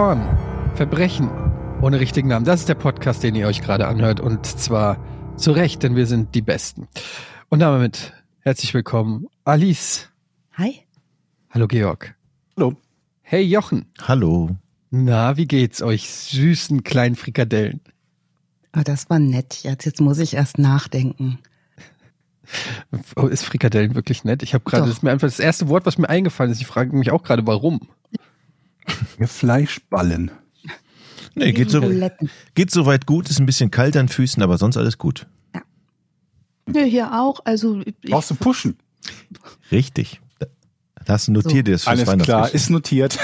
Vorn. Verbrechen ohne richtigen Namen. Das ist der Podcast, den ihr euch gerade anhört. Und zwar zu Recht, denn wir sind die Besten. Und damit herzlich willkommen, Alice. Hi. Hallo, Georg. Hallo. Hey, Jochen. Hallo. Na, wie geht's euch süßen kleinen Frikadellen? Oh, das war nett. Jetzt, jetzt muss ich erst nachdenken. Oh, ist Frikadellen wirklich nett? Ich habe gerade, das ist mir einfach das erste Wort, was mir eingefallen ist. Ich frage mich auch gerade, warum. Fleischballen. Nee, geht so, geht soweit gut, ist ein bisschen kalt an Füßen, aber sonst alles gut. Ja, hier auch. Also ich, Brauchst du pushen? Richtig. Das notiert ihr es fürs Alles klar, ist notiert.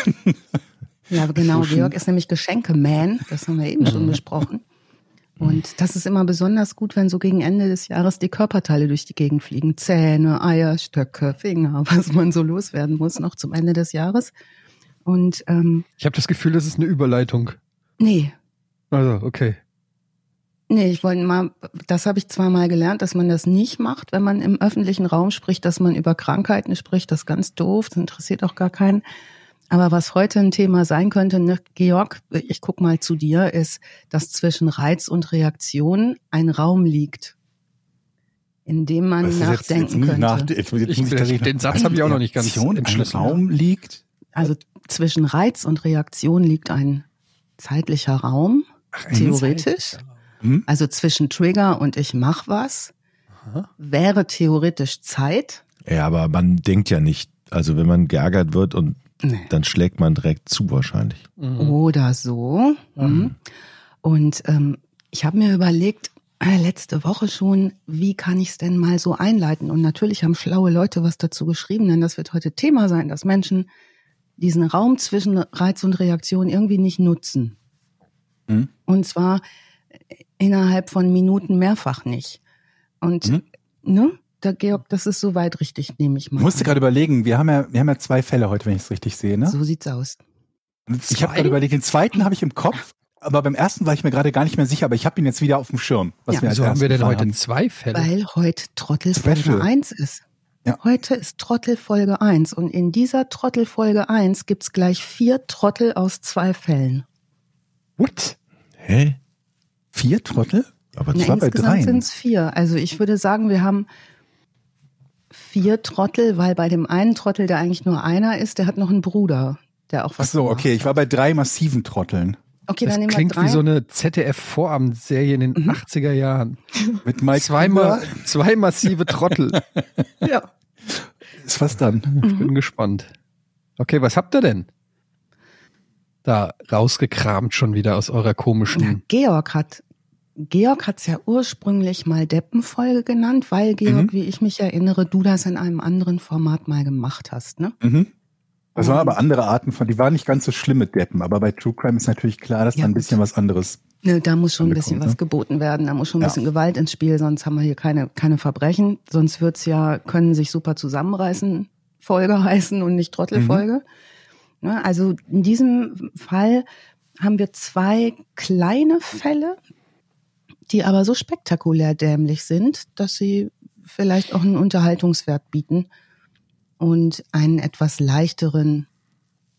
ja, genau. Pushen. Georg ist nämlich Geschenke-Man. Das haben wir eben schon besprochen. Und das ist immer besonders gut, wenn so gegen Ende des Jahres die Körperteile durch die Gegend fliegen. Zähne, Eier, Stöcke, Finger, was man so loswerden muss noch zum Ende des Jahres. Und ähm, Ich habe das Gefühl, das ist eine Überleitung. nee, Also, okay. Nee, ich wollte mal, das habe ich zwar mal gelernt, dass man das nicht macht, wenn man im öffentlichen Raum spricht, dass man über Krankheiten spricht, das ist ganz doof, das interessiert auch gar keinen. Aber was heute ein Thema sein könnte, ne, Georg, ich guck mal zu dir, ist, dass zwischen Reiz und Reaktion ein Raum liegt, in dem man jetzt- nachdenken jetzt könnte. nach- jetzt- jetzt muss Ich, ich den, Satz habe ich auch noch nicht ganz ein. Raum liegt. Also zwischen Reiz und Reaktion liegt ein zeitlicher Raum, theoretisch. Hm? Also zwischen Trigger und ich mach was wäre theoretisch Zeit. Ja, aber man denkt ja nicht, also wenn man geärgert wird und Nee. dann schlägt man direkt zu wahrscheinlich. Mhm. Oder so. Mhm. Und ähm, ich habe mir überlegt, äh, letzte Woche schon, wie kann ich es denn mal so einleiten? Und natürlich haben schlaue Leute was dazu geschrieben, denn das wird heute Thema sein, dass Menschen diesen Raum zwischen Reiz und Reaktion irgendwie nicht nutzen. Mhm. Und zwar äh, innerhalb von Minuten mehrfach nicht. Und Mhm. ne, da Georg, das ist soweit richtig, nehme ich Ich mal. musste an. gerade überlegen, wir haben ja, wir haben ja zwei Fälle heute, wenn ich es richtig sehe, ne? So sieht's aus. Ich habe gerade überlegt, den zweiten habe ich im Kopf, aber beim ersten war ich mir gerade gar nicht mehr sicher, aber ich habe ihn jetzt wieder auf dem Schirm. Was Ja. wir Wieso haben wir denn heute haben. zwei Fälle? Weil heute Special. 1 ist. Ja. Heute ist Trottelfolge 1 und in dieser Trottelfolge 1 gibt's gleich vier Trottel aus zwei Fällen. What? Hä? Vier Trottel? Aber Na, Ich war bei insgesamt dreien. sind's vier. Also ich würde sagen, wir haben vier Trottel, weil bei dem einen Trottel, der eigentlich nur einer ist, der hat noch einen Bruder, der auch Ach was so, gemacht okay, ich war bei drei massiven Trotteln. Okay, Das dann nehmen wir klingt drei. wie so eine ZDF-Vorabendserie in den Mhm. 80er Jahren. Mit Mike Zweimal, zwei massive Trottel. ja. Ist was dann? Ich Mhm. bin gespannt. Okay, was habt ihr denn? Da rausgekramt schon wieder aus eurer komischen. Georg hat Georg hat's ja ursprünglich mal Deppenfolge genannt, weil Georg, Mhm. wie ich mich erinnere, du das in einem anderen Format mal gemacht hast, ne? Mhm. Das waren aber andere Arten von, die waren nicht ganz so schlimm mit Deppen, aber bei True Crime ist natürlich klar, dass Ja, da ein bisschen was anderes. Ne, da muss schon ein bisschen ne? was geboten werden, da muss schon ein Ja. bisschen Gewalt ins Spiel, sonst haben wir hier keine, keine Verbrechen. Sonst wird's ja, können sich super zusammenreißen, Folge heißen und nicht Trottelfolge. Ne, also in diesem Fall haben wir zwei kleine Fälle, die aber so spektakulär dämlich sind, dass sie vielleicht auch einen Unterhaltungswert bieten und einen etwas leichteren,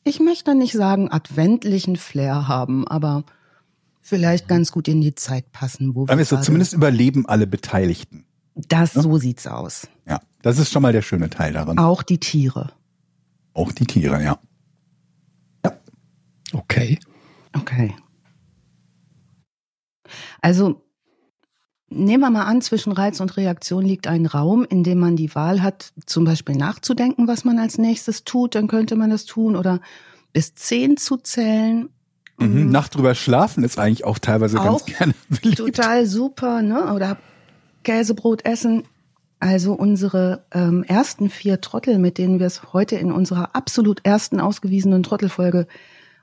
ich möchte nicht sagen adventlichen Flair haben, aber vielleicht ganz gut in die Zeit passen, wo Dann wir ist so, zumindest überleben alle Beteiligten. das so sieht's aus. Ja, das ist schon mal der schöne Teil daran. Auch die Tiere. Auch die Tiere, ja. Okay. Okay. Also nehmen wir mal an, zwischen Reiz und Reaktion liegt ein Raum, in dem man die Wahl hat, zum Beispiel nachzudenken, was man als nächstes tut, dann könnte man das tun, oder bis zehn zu zählen. Mhm. Nacht drüber schlafen ist eigentlich auch teilweise Auch ganz gerne beliebt. Total super, ne? Oder Käsebrot essen. Also unsere ähm, ersten vier Trottel, mit denen wir es heute in unserer absolut ersten ausgewiesenen Trottelfolge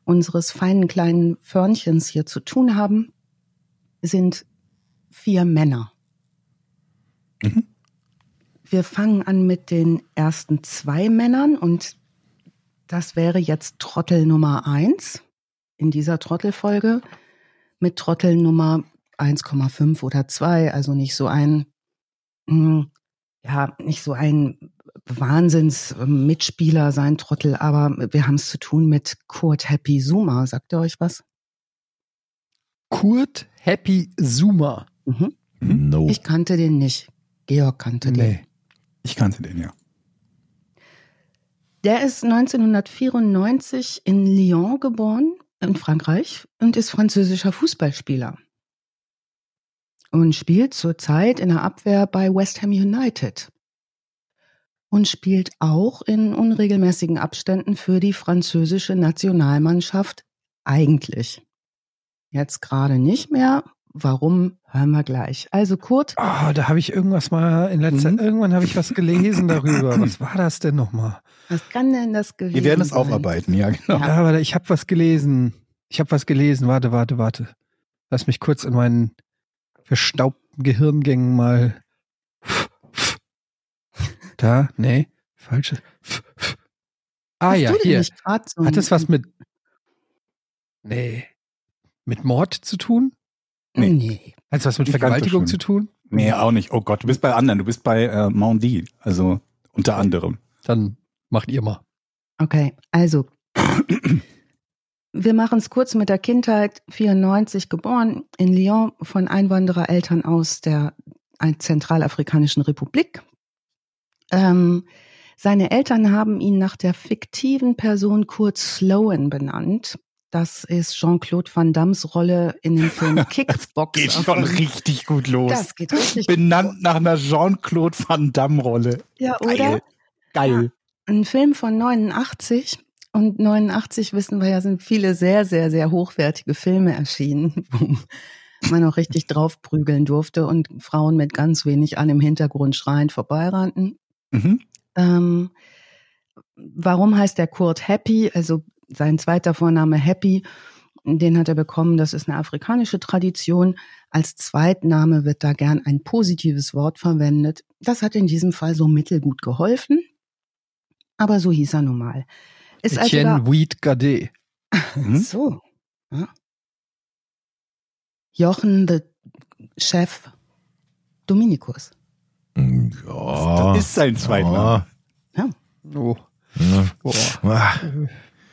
unseres feinen kleinen Förnchens hier zu tun haben, sind vier Männer. Mhm. Wir fangen an mit den ersten zwei Männern und das wäre jetzt Trottel Nummer eins in dieser Trottelfolge mit Trottel Nummer 1,5 oder 2, also nicht so ein, mh, ja, nicht so ein Wahnsinns-Mitspieler, sein Trottel, aber wir haben es zu tun mit Kurt Happy Zuma. Sagt ihr euch was? Kurt Happy Zuma. Mhm. No. Ich kannte den nicht. Georg kannte den. Nee. Ich kannte den, ja. Der ist 1994 in Lyon geboren, in Frankreich, und ist französischer Fußballspieler. Und spielt zurzeit in der Abwehr bei West Ham United. Und spielt auch in unregelmäßigen Abständen für die französische Nationalmannschaft eigentlich. Jetzt gerade nicht mehr. Warum, hören wir gleich. Also Kurt, Oh, da habe ich irgendwas mal in letzter Mhm. irgendwann habe ich was gelesen darüber. Was war das denn nochmal? was kann denn das gewesen Wir werden es aufarbeiten, ja, genau. Ja. Aber ich habe was gelesen. Ich habe was gelesen. Warte, warte, warte. Lass mich kurz in meinen verstaubten Gehirngängen mal. Da, nee, falsche. Ah Hast ja, hier. so Hat das was mit Nee, mit Mord zu tun? Nee. Nee. Hat es was mit Nicht Vergewaltigung zu tun? Nee, auch nicht. Oh Gott, du bist bei anderen. Du bist bei äh, Mondi, also unter anderem. Dann macht ihr mal. Okay, also wir machen es kurz mit der Kindheit. 94 geboren in Lyon von Einwanderereltern aus der Zentralafrikanischen Republik. Ähm, seine Eltern haben ihn nach der fiktiven Person Kurt Sloan benannt. Das ist Jean-Claude Van Dammes Rolle in dem Film Kickboxer. Geht schon richtig gut los. Das geht richtig Benannt nach einer Jean-Claude Van Damme-Rolle. Ja, Geil. oder? Geil. Ein Film von 89 und 89 wissen wir ja, sind viele sehr, sehr, sehr hochwertige Filme erschienen, wo man auch richtig draufprügeln durfte und Frauen mit ganz wenig an im Hintergrund schreiend vorbeirannten. Mhm. Ähm, warum heißt der Kurt Happy? Also sein zweiter Vorname Happy, den hat er bekommen. Das ist eine afrikanische Tradition. Als Zweitname wird da gern ein positives Wort verwendet. Das hat in diesem Fall so mittelgut geholfen. Aber so hieß er nun mal. Ist also Etienne da, Weed Gadet. Mhm. so. Ja. Jochen, the Chef Dominikus. Ja. Das ist sein Zweitname. Oh. Ja. Boah.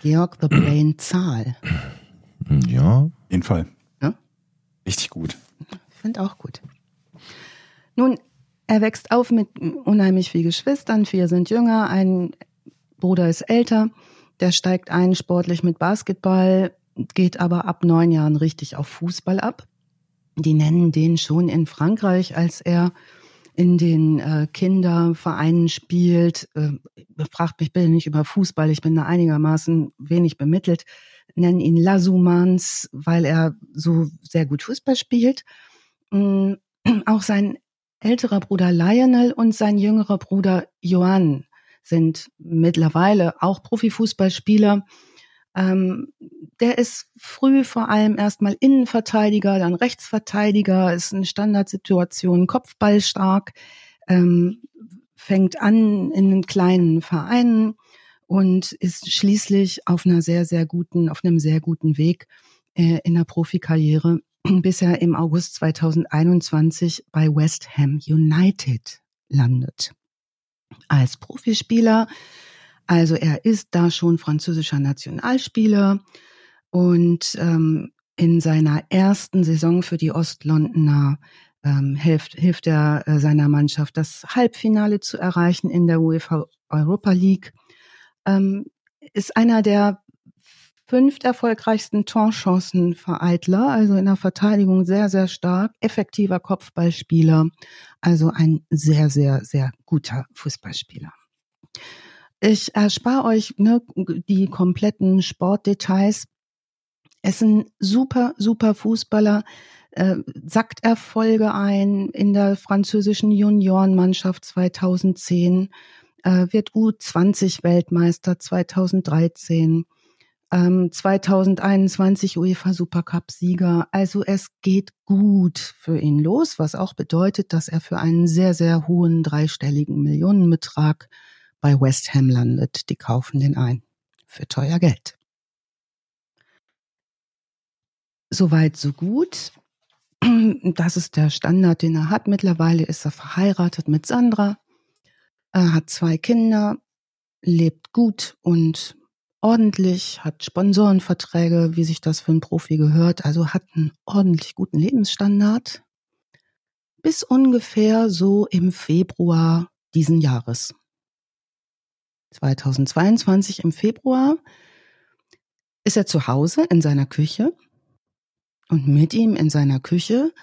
Georg the Brain Zahl. Ja. Auf jeden Fall. Ja? Richtig gut. Ich finde auch gut. Nun, er wächst auf mit unheimlich viel Geschwistern. Vier sind jünger, ein Bruder ist älter. Der steigt ein sportlich mit Basketball, geht aber ab neun Jahren richtig auf Fußball ab. Die nennen den schon in Frankreich, als er in den äh, Kindervereinen spielt. Äh, fragt mich bitte nicht über Fußball, ich bin da einigermaßen wenig bemittelt. Nennen ihn Lasumans, weil er so sehr gut Fußball spielt. Mm, Auch sein älterer Bruder Lionel und sein jüngerer Bruder Johann sind mittlerweile auch Profifußballspieler. Ähm, der ist früh vor allem erstmal Innenverteidiger, dann Rechtsverteidiger, ist in Standardsituationen kopfballstark, ähm, fängt an in einen kleinen Vereinen und ist schließlich auf einer sehr, sehr guten, auf einem sehr guten Weg äh, in der Profikarriere, bis er im August 2021 bei West Ham United landet. Als Profispieler also er ist da schon französischer Nationalspieler und ähm, in seiner ersten Saison für die Ostlondoner ähm, hilft, hilft er äh, seiner Mannschaft, das Halbfinale zu erreichen in der UEFA Europa League. Ähm, ist einer der fünf erfolgreichsten Torchancenvereitler, also in der Verteidigung sehr, sehr stark, effektiver Kopfballspieler, also ein sehr, sehr, sehr guter Fußballspieler. Ich erspare euch ne, die kompletten Sportdetails. Er ist ein super, super Fußballer, äh, sackt Erfolge ein in der französischen Juniorenmannschaft 2010, äh, wird U20-Weltmeister 2013, ähm, 2021 UEFA Supercup-Sieger. Also es geht gut für ihn los, was auch bedeutet, dass er für einen sehr, sehr hohen dreistelligen Millionenbetrag bei West Ham landet. Die kaufen den ein. Für teuer Geld. Soweit, so gut. Das ist der Standard, den er hat. Mittlerweile ist er verheiratet mit Sandra. Er hat zwei Kinder, lebt gut und ordentlich, hat Sponsorenverträge, wie sich das für einen Profi gehört, also hat einen ordentlich guten Lebensstandard. Bis ungefähr so im Februar diesen Jahres. 2022 im Februar ist er zu Hause in seiner Küche und mit ihm in seiner Küche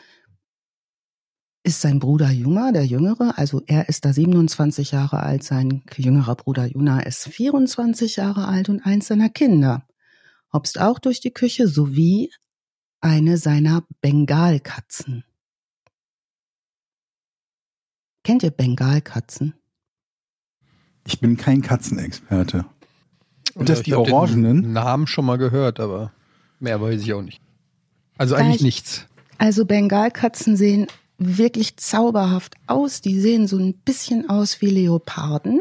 ist sein Bruder Juma, der Jüngere, also er ist da 27 Jahre alt, sein jüngerer Bruder Juna ist 24 Jahre alt und eins seiner Kinder hopst auch durch die Küche sowie eine seiner Bengalkatzen. Kennt ihr Bengalkatzen? Ich bin kein Katzenexperte. Und das ich die Orangenen? Namen schon mal gehört, aber mehr weiß ich auch nicht. Also eigentlich Vielleicht- nichts. Also Bengalkatzen sehen wirklich zauberhaft aus. Die sehen so ein bisschen aus wie Leoparden.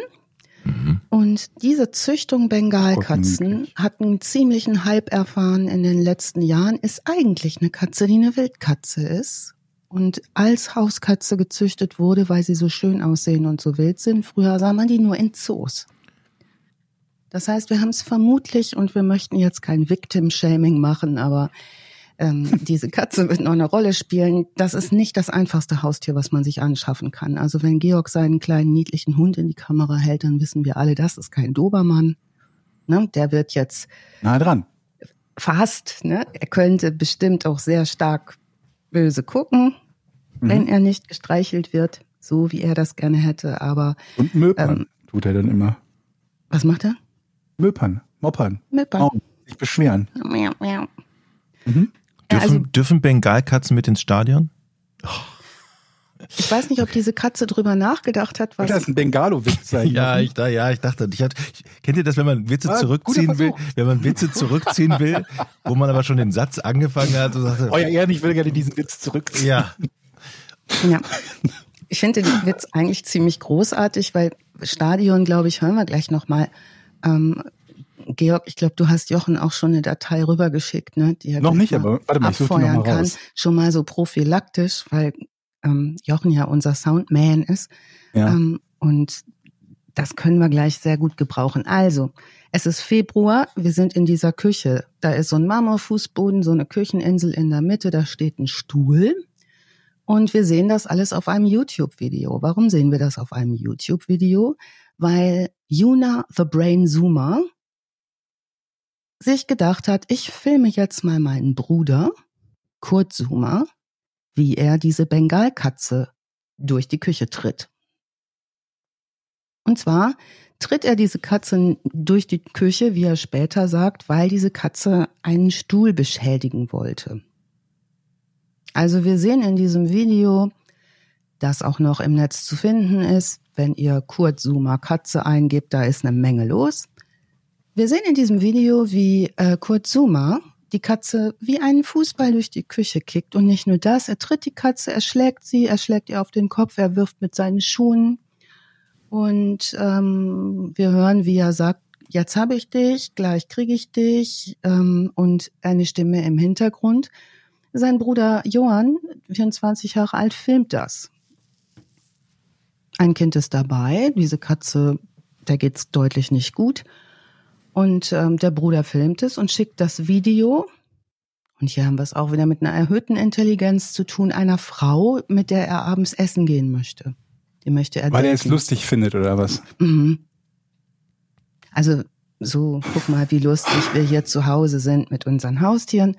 Und diese Züchtung Bengalkatzen hat einen ziemlichen Hype erfahren in den letzten Jahren, ist eigentlich eine Katze, die eine Wildkatze ist und als Hauskatze gezüchtet wurde, weil sie so schön aussehen und so wild sind. Früher sah man die nur in Zoos. Das heißt, wir haben es vermutlich, und wir möchten jetzt kein Victim-Shaming machen, aber ähm, diese Katze wird noch eine Rolle spielen. Das ist nicht das einfachste Haustier, was man sich anschaffen kann. Also wenn Georg seinen kleinen niedlichen Hund in die Kamera hält, dann wissen wir alle, das ist kein Dobermann. Ne? Der wird jetzt Nah dran. fast, ne? er könnte bestimmt auch sehr stark böse gucken, Mhm. wenn er nicht gestreichelt wird, so wie er das gerne hätte. Aber Und Möpern Ähm. tut er dann immer. was macht er? Möpern, moppern, Mippern. oh, sich beschweren. Miau, miau. Mhm. Dürfen, also dürfen Bengalkatzen mit ins Stadion? Ich weiß nicht, ob diese Katze drüber nachgedacht hat, was Das ist ein Bengalo-Witz. Ja, ich, da, ja, ich dachte, ich hatte, ich, kennt ihr das, wenn man Witze Ah, zurückziehen will, wenn man Witze zurückziehen will, wo man aber schon den Satz angefangen hat und sagte, Euer Ehren, ich will gerne diesen Witz zurückziehen. ja, Ja. Ich finde den Witz eigentlich ziemlich großartig, weil Stadion, glaube ich, hören wir gleich nochmal. Ähm, Georg, ich glaube, du hast Jochen auch schon eine Datei rübergeschickt, ne? Die er Noch nicht, mal aber warte mal, ich suche die noch mal kann. raus. Schon mal so prophylaktisch, weil ähm, Jochen ja unser Soundman ist. Ja. Ähm, und das können wir gleich sehr gut gebrauchen. Also, es ist Februar, wir sind in dieser Küche. Da ist so ein Marmorfußboden, so eine Kücheninsel in der Mitte, da steht ein Stuhl. Und wir sehen das alles auf einem YouTube-Video. Warum sehen wir das auf einem YouTube-Video? Weil Yuna the Brain Zoomer sich gedacht hat, ich filme jetzt mal meinen Bruder, Kurt Zoomer, wie er diese Bengalkatze durch die Küche tritt. Und zwar tritt er diese Katze durch die Küche, wie er später sagt, weil diese Katze einen Stuhl beschädigen wollte. Also wir sehen in diesem Video, das auch noch im Netz zu finden ist, wenn ihr Kurt Zoomer Katze eingebt, da ist eine Menge los. Wir sehen in diesem Video, wie äh, Kurt Zoomer die Katze wie einen Fußball durch die Küche kickt. Und nicht nur das, er tritt die Katze, er schlägt sie, er schlägt ihr auf den Kopf, er wirft mit seinen Schuhen. Und ähm, wir hören, wie er sagt, jetzt habe ich dich, gleich kriege ich dich. Ähm, und eine Stimme im Hintergrund. Sein Bruder Johann, 24 Jahre alt, filmt das. Ein Kind ist dabei, diese Katze, der geht's deutlich nicht gut. Und ähm, der Bruder filmt es und schickt das Video. Und hier haben wir es auch wieder mit einer erhöhten Intelligenz zu tun, einer Frau, mit der er abends essen gehen möchte. Die möchte er Weil er es lustig findet, oder was? Mhm. Also so, guck mal, wie lustig wir hier zu Hause sind mit unseren Haustieren.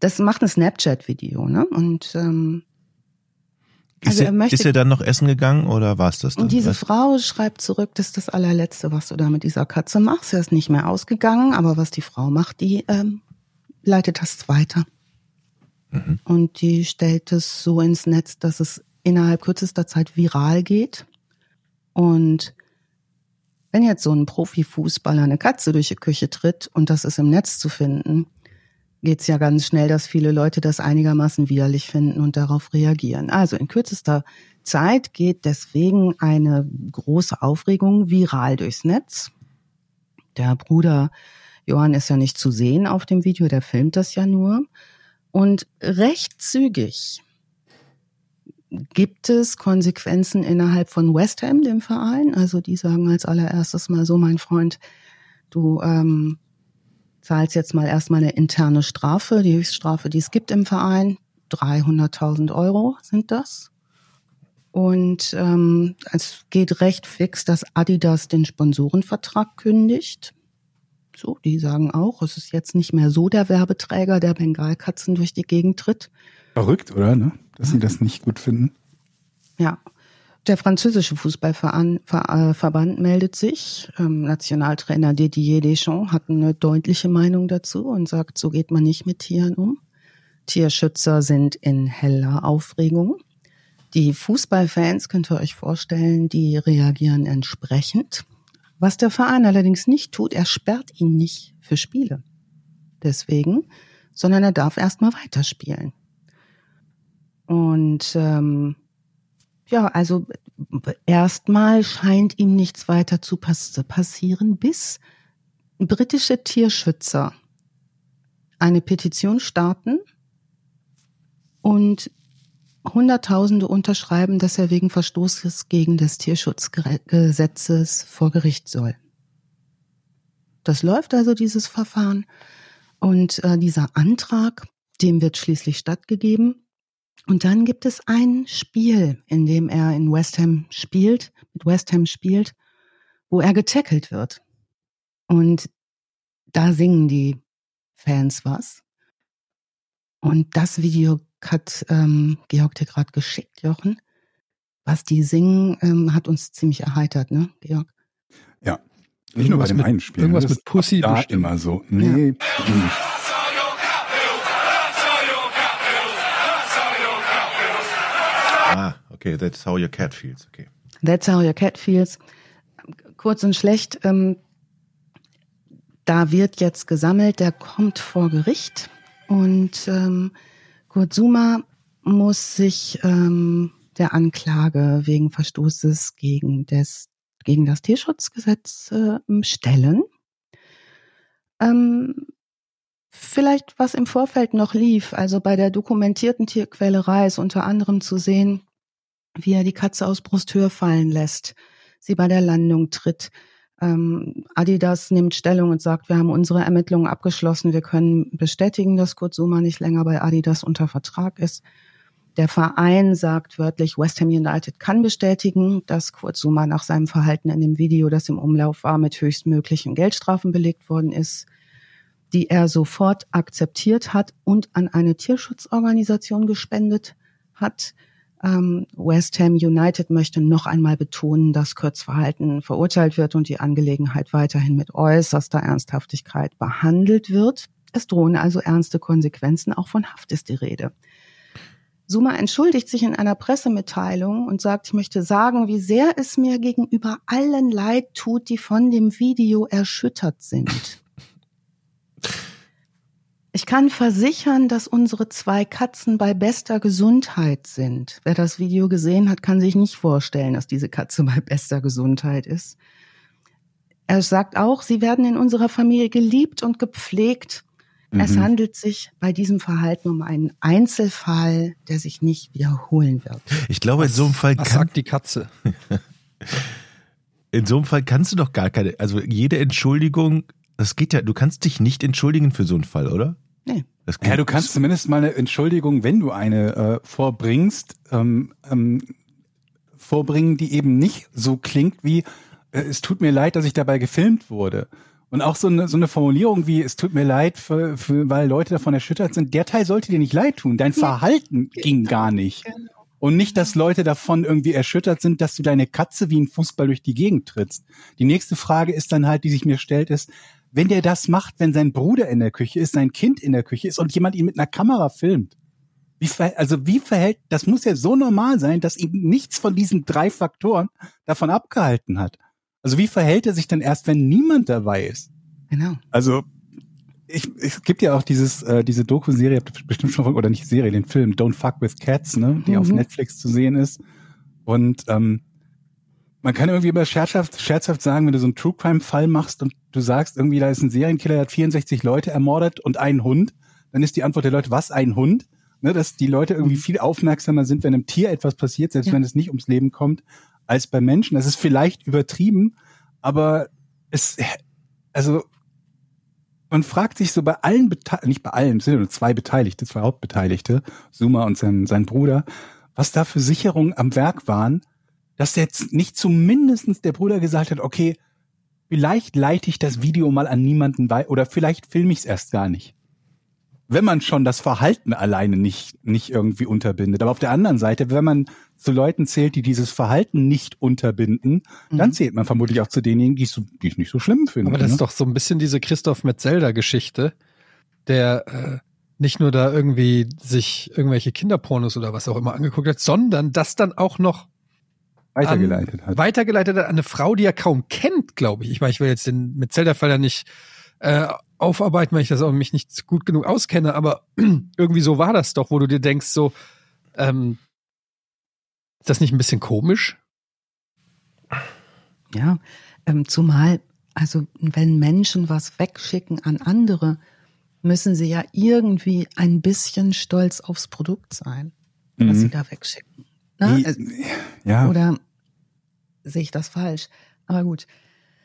Das macht ein Snapchat-Video, ne? Und ähm, ist, Also er möchte- ist er dann noch essen gegangen oder war es das dann? Und diese Was? Frau schreibt zurück, das ist das allerletzte, was du da mit dieser Katze machst. Er ist nicht mehr ausgegangen, aber was die Frau macht, die ähm, leitet das weiter. Mhm. Und die stellt es so ins Netz, dass es innerhalb kürzester Zeit viral geht. Und wenn jetzt so ein Profifußballer eine Katze durch die Küche tritt und das ist im Netz zu finden, geht's ja ganz schnell, dass viele Leute das einigermaßen widerlich finden und darauf reagieren. Also in kürzester Zeit geht deswegen eine große Aufregung viral durchs Netz. Der Bruder Johann ist ja nicht zu sehen auf dem Video, der filmt das ja nur. Und recht zügig gibt es Konsequenzen innerhalb von West Ham, dem Verein. Also die sagen als allererstes mal so, mein Freund, du ähm, zahlst jetzt mal erstmal eine interne Strafe, die Höchststrafe, die es gibt im Verein. 300.000 Euro sind das. Und ähm, es geht recht fix, dass Adidas den Sponsorenvertrag kündigt. So, die sagen auch, es ist jetzt nicht mehr so der Werbeträger, der Bengalkatzen durch die Gegend tritt. Verrückt, oder? Ne? Dass sie das nicht gut finden. Ja. Der französische Fußballverband meldet sich. Ähm, Nationaltrainer Didier Deschamps hat eine deutliche Meinung dazu und sagt, so geht man nicht mit Tieren um. Tierschützer sind in heller Aufregung. Die Fußballfans, könnt ihr euch vorstellen, die reagieren entsprechend. Was der Verein allerdings nicht tut, er sperrt ihn nicht für Spiele. Deswegen, sondern er darf erstmal weiterspielen. Und ähm, ja, also erstmal scheint ihm nichts weiter zu pass passieren, bis britische Tierschützer eine Petition starten und Hunderttausende unterschreiben, dass er wegen Verstoßes gegen das Tierschutzgesetzes vor Gericht soll. Das läuft also, dieses Verfahren. Und äh, dieser Antrag, dem wird schließlich stattgegeben. Und dann gibt es ein Spiel, in dem er in West Ham spielt, mit West Ham spielt, wo er getackelt wird. Und da singen die Fans was. Und das Video hat ähm, Georg dir gerade geschickt, Jochen. Was die singen, ähm, hat uns ziemlich erheitert, ne, Georg? Ja. Nicht nur bei dem mit, einen Spiel. Irgendwas ne? mit Pussy da bestimmt. immer so. Nee, nicht. Okay, that's how your cat feels. Okay. That's how your cat feels. Kurz und schlecht, ähm, da wird jetzt gesammelt, der kommt vor Gericht und ähm, Kurt Zuma muss sich ähm, der Anklage wegen Verstoßes gegen, des, gegen das Tierschutzgesetz äh, stellen. Ähm, vielleicht was im Vorfeld noch lief, also bei der dokumentierten Tierquälerei ist unter anderem zu sehen, wie er die Katze aus Brusthöhe fallen lässt, sie bei der Landung tritt. Ähm, Adidas nimmt Stellung und sagt, wir haben unsere Ermittlungen abgeschlossen, wir können bestätigen, dass Kurt Zuma nicht länger bei Adidas unter Vertrag ist. Der Verein sagt wörtlich, West Ham United kann bestätigen, dass Kurt Zuma nach seinem Verhalten in dem Video, das im Umlauf war, mit höchstmöglichen Geldstrafen belegt worden ist, die er sofort akzeptiert hat und an eine Tierschutzorganisation gespendet hat. Ähm, West Ham United möchte noch einmal betonen, dass Kurt's Verhalten verurteilt wird und die Angelegenheit weiterhin mit äußerster Ernsthaftigkeit behandelt wird. Es drohen also ernste Konsequenzen, auch von Haft ist die Rede. Suma entschuldigt sich in einer Pressemitteilung und sagt, ich möchte sagen, wie sehr es mir gegenüber allen leid tut, die von dem Video erschüttert sind. Ich kann versichern, dass unsere zwei Katzen bei bester Gesundheit sind. Wer das Video gesehen hat, kann sich nicht vorstellen, dass diese Katze bei bester Gesundheit ist. Er sagt auch, sie werden in unserer Familie geliebt und gepflegt. Es Mhm. handelt sich bei diesem Verhalten um einen Einzelfall, der sich nicht wiederholen wird. Ich glaube, in so einem Fall Was kann, sagt die Katze? in so einem Fall kannst du doch gar keine, also jede Entschuldigung, das geht ja, du kannst dich nicht entschuldigen für so einen Fall, oder? Nee. Ja, du kannst zumindest mal eine Entschuldigung, wenn du eine äh, vorbringst, ähm, ähm, vorbringen, die eben nicht so klingt wie äh, es tut mir leid, dass ich dabei gefilmt wurde. Und auch so eine, so eine Formulierung wie es tut mir leid, für, für, weil Leute davon erschüttert sind, der Teil sollte dir nicht leid tun. Dein Verhalten ging gar nicht. Und nicht, dass Leute davon irgendwie erschüttert sind, dass du deine Katze wie ein Fußball durch die Gegend trittst. Die nächste Frage ist dann halt, die sich mir stellt, ist, wenn der das macht, wenn sein Bruder in der Küche ist, sein Kind in der Küche ist und jemand ihn mit einer Kamera filmt. Wie also wie verhält, das muss ja so normal sein, dass ihm nichts von diesen drei Faktoren davon abgehalten hat. Also wie verhält er sich dann erst, wenn niemand dabei ist? Genau. Also ich, es gibt ja auch dieses äh, diese Doku-Serie, habt ihr bestimmt schon oder nicht Serie, den Film Don't Fuck with Cats, ne, die Mhm. auf Netflix zu sehen ist. Und ähm, man kann irgendwie immer scherzhaft, scherzhaft sagen, wenn du so einen True Crime Fall machst und du sagst irgendwie, da ist ein Serienkiller, der hat 64 Leute ermordet und einen Hund, dann ist die Antwort der Leute, was ein Hund? ne, dass die Leute irgendwie viel aufmerksamer sind, wenn einem Tier etwas passiert, selbst Ja. wenn es nicht ums Leben kommt, als bei Menschen. Das ist vielleicht übertrieben, aber es, also man fragt sich so bei allen, Bete nicht bei allen, es sind nur zwei Beteiligte, zwei Hauptbeteiligte, Suma und sein, sein Bruder, was da für Sicherungen am Werk waren, dass jetzt nicht zumindestens der Bruder gesagt hat, okay, vielleicht leite ich das Video mal an niemanden bei oder vielleicht filme ich es erst gar nicht. Wenn man schon das Verhalten alleine nicht, nicht irgendwie unterbindet. Aber auf der anderen Seite, wenn man zu Leuten zählt, die dieses Verhalten nicht unterbinden, dann Mhm. zählt man vermutlich auch zu denjenigen, die es so, es nicht so schlimm finden. Aber das ne? ist doch so ein bisschen diese Christoph Metzelder-Geschichte, der äh, nicht nur da irgendwie sich irgendwelche Kinderpornos oder was auch immer angeguckt hat, sondern das dann auch noch weitergeleitet an, hat. weitergeleitet hat an eine Frau, die er kaum kennt, glaube ich. Ich meine, ich will jetzt den Metzelder-Fall ja nicht äh, aufarbeiten, weil ich das auch mich nicht gut genug auskenne, aber irgendwie so war das doch, wo du dir denkst, so, ähm, ist das nicht ein bisschen komisch? Ja, ähm, zumal, also wenn Menschen was wegschicken an andere, müssen sie ja irgendwie ein bisschen stolz aufs Produkt sein, was Mhm. sie da wegschicken. Ne? Die- ja. Oder sehe ich das falsch? Aber gut.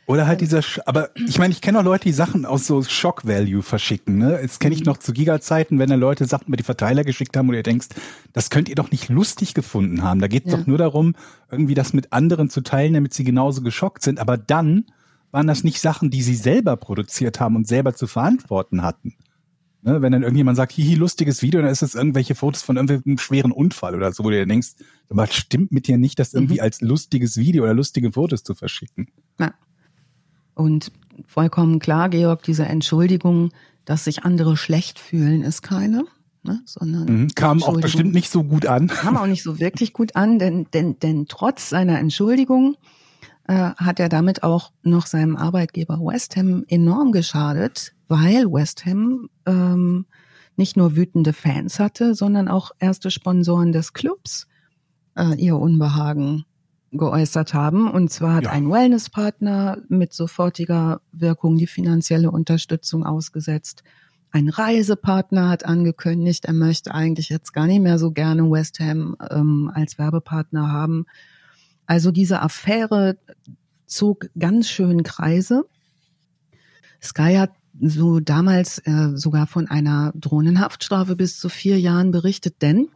Oder halt dieser, Sch aber ich meine, ich kenne auch Leute, die Sachen aus so Shock Value verschicken. Ne? Jetzt kenne ich noch zu Giga-Zeiten, wenn da Leute Sachen über die Verteiler geschickt haben, wo dir denkst, das könnt ihr doch nicht lustig gefunden haben. Da geht es Ja. doch nur darum, irgendwie das mit anderen zu teilen, damit sie genauso geschockt sind. Aber dann waren das nicht Sachen, die sie selber produziert haben und selber zu verantworten hatten. Ne? Wenn dann irgendjemand sagt, hihi, lustiges Video, dann ist es irgendwelche Fotos von irgendeinem schweren Unfall oder so, wo du dir denkst, aber stimmt mit dir nicht, das irgendwie Mhm. als lustiges Video oder lustige Fotos zu verschicken. Ja. Und vollkommen klar, Georg, diese Entschuldigung, dass sich andere schlecht fühlen, ist keine, ne? sondern Mhm. Kam auch bestimmt nicht so gut an. kam auch nicht so wirklich gut an, denn, denn, denn trotz seiner Entschuldigung äh, hat er damit auch noch seinem Arbeitgeber West Ham enorm geschadet, weil West Ham ähm, nicht nur wütende Fans hatte, sondern auch erste Sponsoren des Clubs äh, ihr Unbehagen geäußert haben. Und zwar hat Ja. ein Wellnesspartner mit sofortiger Wirkung die finanzielle Unterstützung ausgesetzt. Ein Reisepartner hat angekündigt, er möchte eigentlich jetzt gar nicht mehr so gerne West Ham ähm, als Werbepartner haben. Also diese Affäre zog ganz schön Kreise. Sky hat so damals äh, sogar von einer Drohnenhaftstrafe bis zu vier Jahren berichtet, denn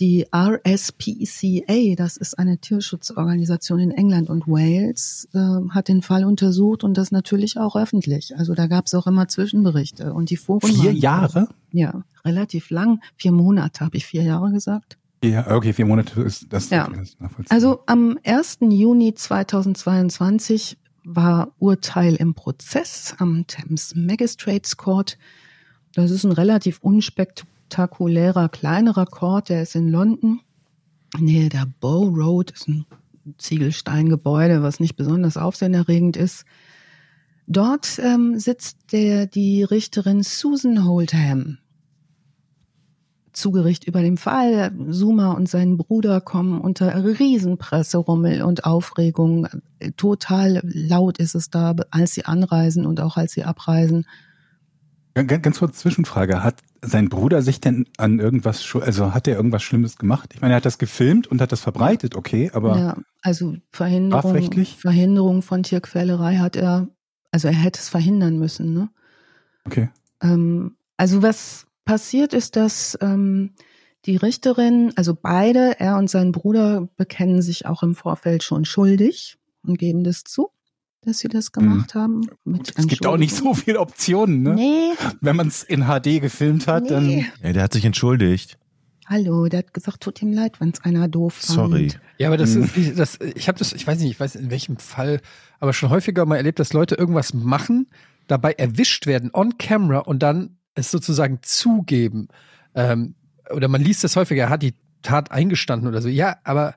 die RSPCA, das ist eine Tierschutzorganisation in England und Wales, äh, hat den Fall untersucht und das natürlich auch öffentlich. Also da gab es auch immer Zwischenberichte und die Foren Vier Jahre? Ja, relativ lang. Vier Monate, habe ich vier Jahre gesagt. Ja, okay, vier Monate ist das. Ja. ist. Also am 1. Juni 2022 war Urteil im Prozess am Thames Magistrates Court. Das ist ein relativ unspektakulärer, kleinerer Court, der ist in London. Nähe der Bow Road ist ein Ziegelsteingebäude, was nicht besonders aufsehenerregend ist. Dort ähm, sitzt der, die Richterin Susan Holdham zu Gericht über den Fall. Suma und sein Bruder kommen unter Riesenpresserummel und Aufregung. Total laut ist es da, als sie anreisen und auch als sie abreisen. Ganz, ganz kurz Zwischenfrage. Hat sein Bruder sich denn an irgendwas, also hat er irgendwas Schlimmes gemacht? Ich meine, er hat das gefilmt und hat das verbreitet, okay, aber ja, also Verhinderung? Verhinderung von Tierquälerei hat er, also er hätte es verhindern müssen. Ne? okay. Ähm, also was passiert ist, dass ähm, die Richterin, also beide, er und sein Bruder, bekennen sich auch im Vorfeld schon schuldig und geben das zu, dass sie das gemacht haben. Mit Es gibt auch nicht so viele Optionen, ne? Nee, Wenn man es in HD gefilmt hat, dann. nee. Ja, der hat sich entschuldigt. Hallo, der hat gesagt, tut ihm leid, wenn es einer doof fand. Sorry. Ja, aber das Mhm. ist, das, ich habe das, ich weiß nicht, ich weiß in welchem Fall, aber schon häufiger mal erlebt, dass Leute irgendwas machen, dabei erwischt werden on camera und dann es sozusagen zugeben. Ähm, oder man liest das häufiger, er hat die Tat eingestanden oder so. Ja, aber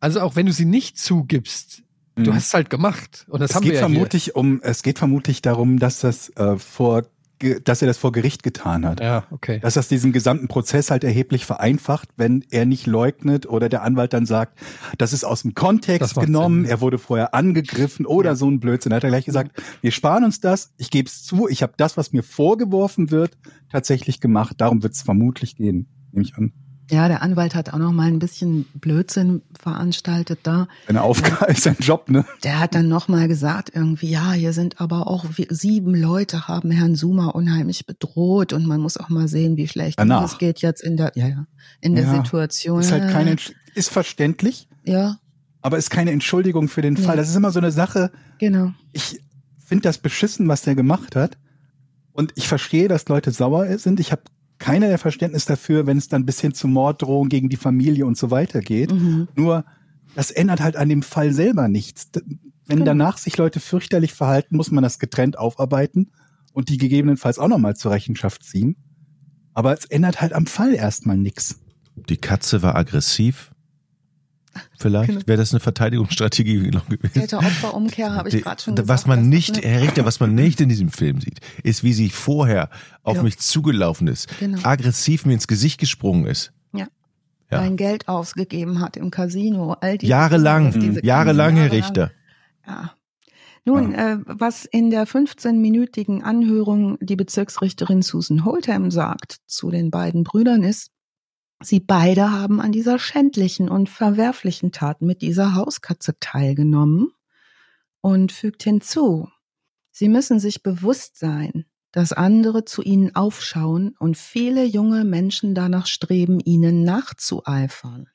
also auch wenn du sie nicht zugibst, du Mhm. hast es halt gemacht. Und das es haben geht wir ja vermutlich um, es geht vermutlich darum, dass das äh, vor, dass er das vor Gericht getan hat. Ja, okay. Dass das diesen gesamten Prozess halt erheblich vereinfacht, wenn er nicht leugnet oder der Anwalt dann sagt, das ist aus dem Kontext genommen, Sinn. er wurde vorher angegriffen oder so ein Blödsinn. Da hat er gleich gesagt, wir sparen uns das, ich gebe es zu, ich habe das, was mir vorgeworfen wird, tatsächlich gemacht, darum wird es vermutlich gehen. nehme ich an. Ja, der Anwalt hat auch noch mal ein bisschen Blödsinn veranstaltet da. Seine Aufgabe ist sein Job, ne? Der hat dann noch mal gesagt irgendwie, ja, hier sind aber auch wir, sieben Leute haben Herrn Zuma unheimlich bedroht und man muss auch mal sehen, wie schlecht es geht jetzt in der, ja, ja, in der Ja, Situation. Ist halt keine, ist verständlich, Ja, aber ist keine Entschuldigung für den. Fall. Das ist immer so eine Sache. genau. Ich finde das beschissen, was der gemacht hat. Und ich verstehe, dass Leute sauer sind. Ich habe keinerlei Verständnis dafür, wenn es dann bis hin zu Morddrohungen gegen die Familie und so weiter geht. Mhm. Nur, das ändert halt an dem Fall selber nichts. Wenn Genau. danach sich Leute fürchterlich verhalten, muss man das getrennt aufarbeiten und die gegebenenfalls auch nochmal zur Rechenschaft ziehen. Aber es ändert halt am Fall erstmal nichts. Die Katze war aggressiv. Vielleicht Genau. wäre das eine Verteidigungsstrategie noch gewesen. Täter-Opfer-Umkehr habe ich gerade schon Was gesagt. man das ist nicht, Herr Richter, was man nicht in diesem Film sieht, ist, wie sie vorher auf Ja. mich zugelaufen ist, Genau. aggressiv mir ins Gesicht gesprungen ist. Ja. Ja. sein Geld ausgegeben hat im Casino. All die Jahrelang, diese ganzen jahrelang, Herr. Richter. Ja. Nun, äh, was in der 15-minütigen Anhörung die Bezirksrichterin Susan Holtham sagt zu den beiden Brüdern ist, sie beide haben an dieser schändlichen und verwerflichen Tat mit dieser Hauskatze teilgenommen und fügt hinzu, sie müssen sich bewusst sein, dass andere zu ihnen aufschauen und viele junge Menschen danach streben, ihnen nachzueifern.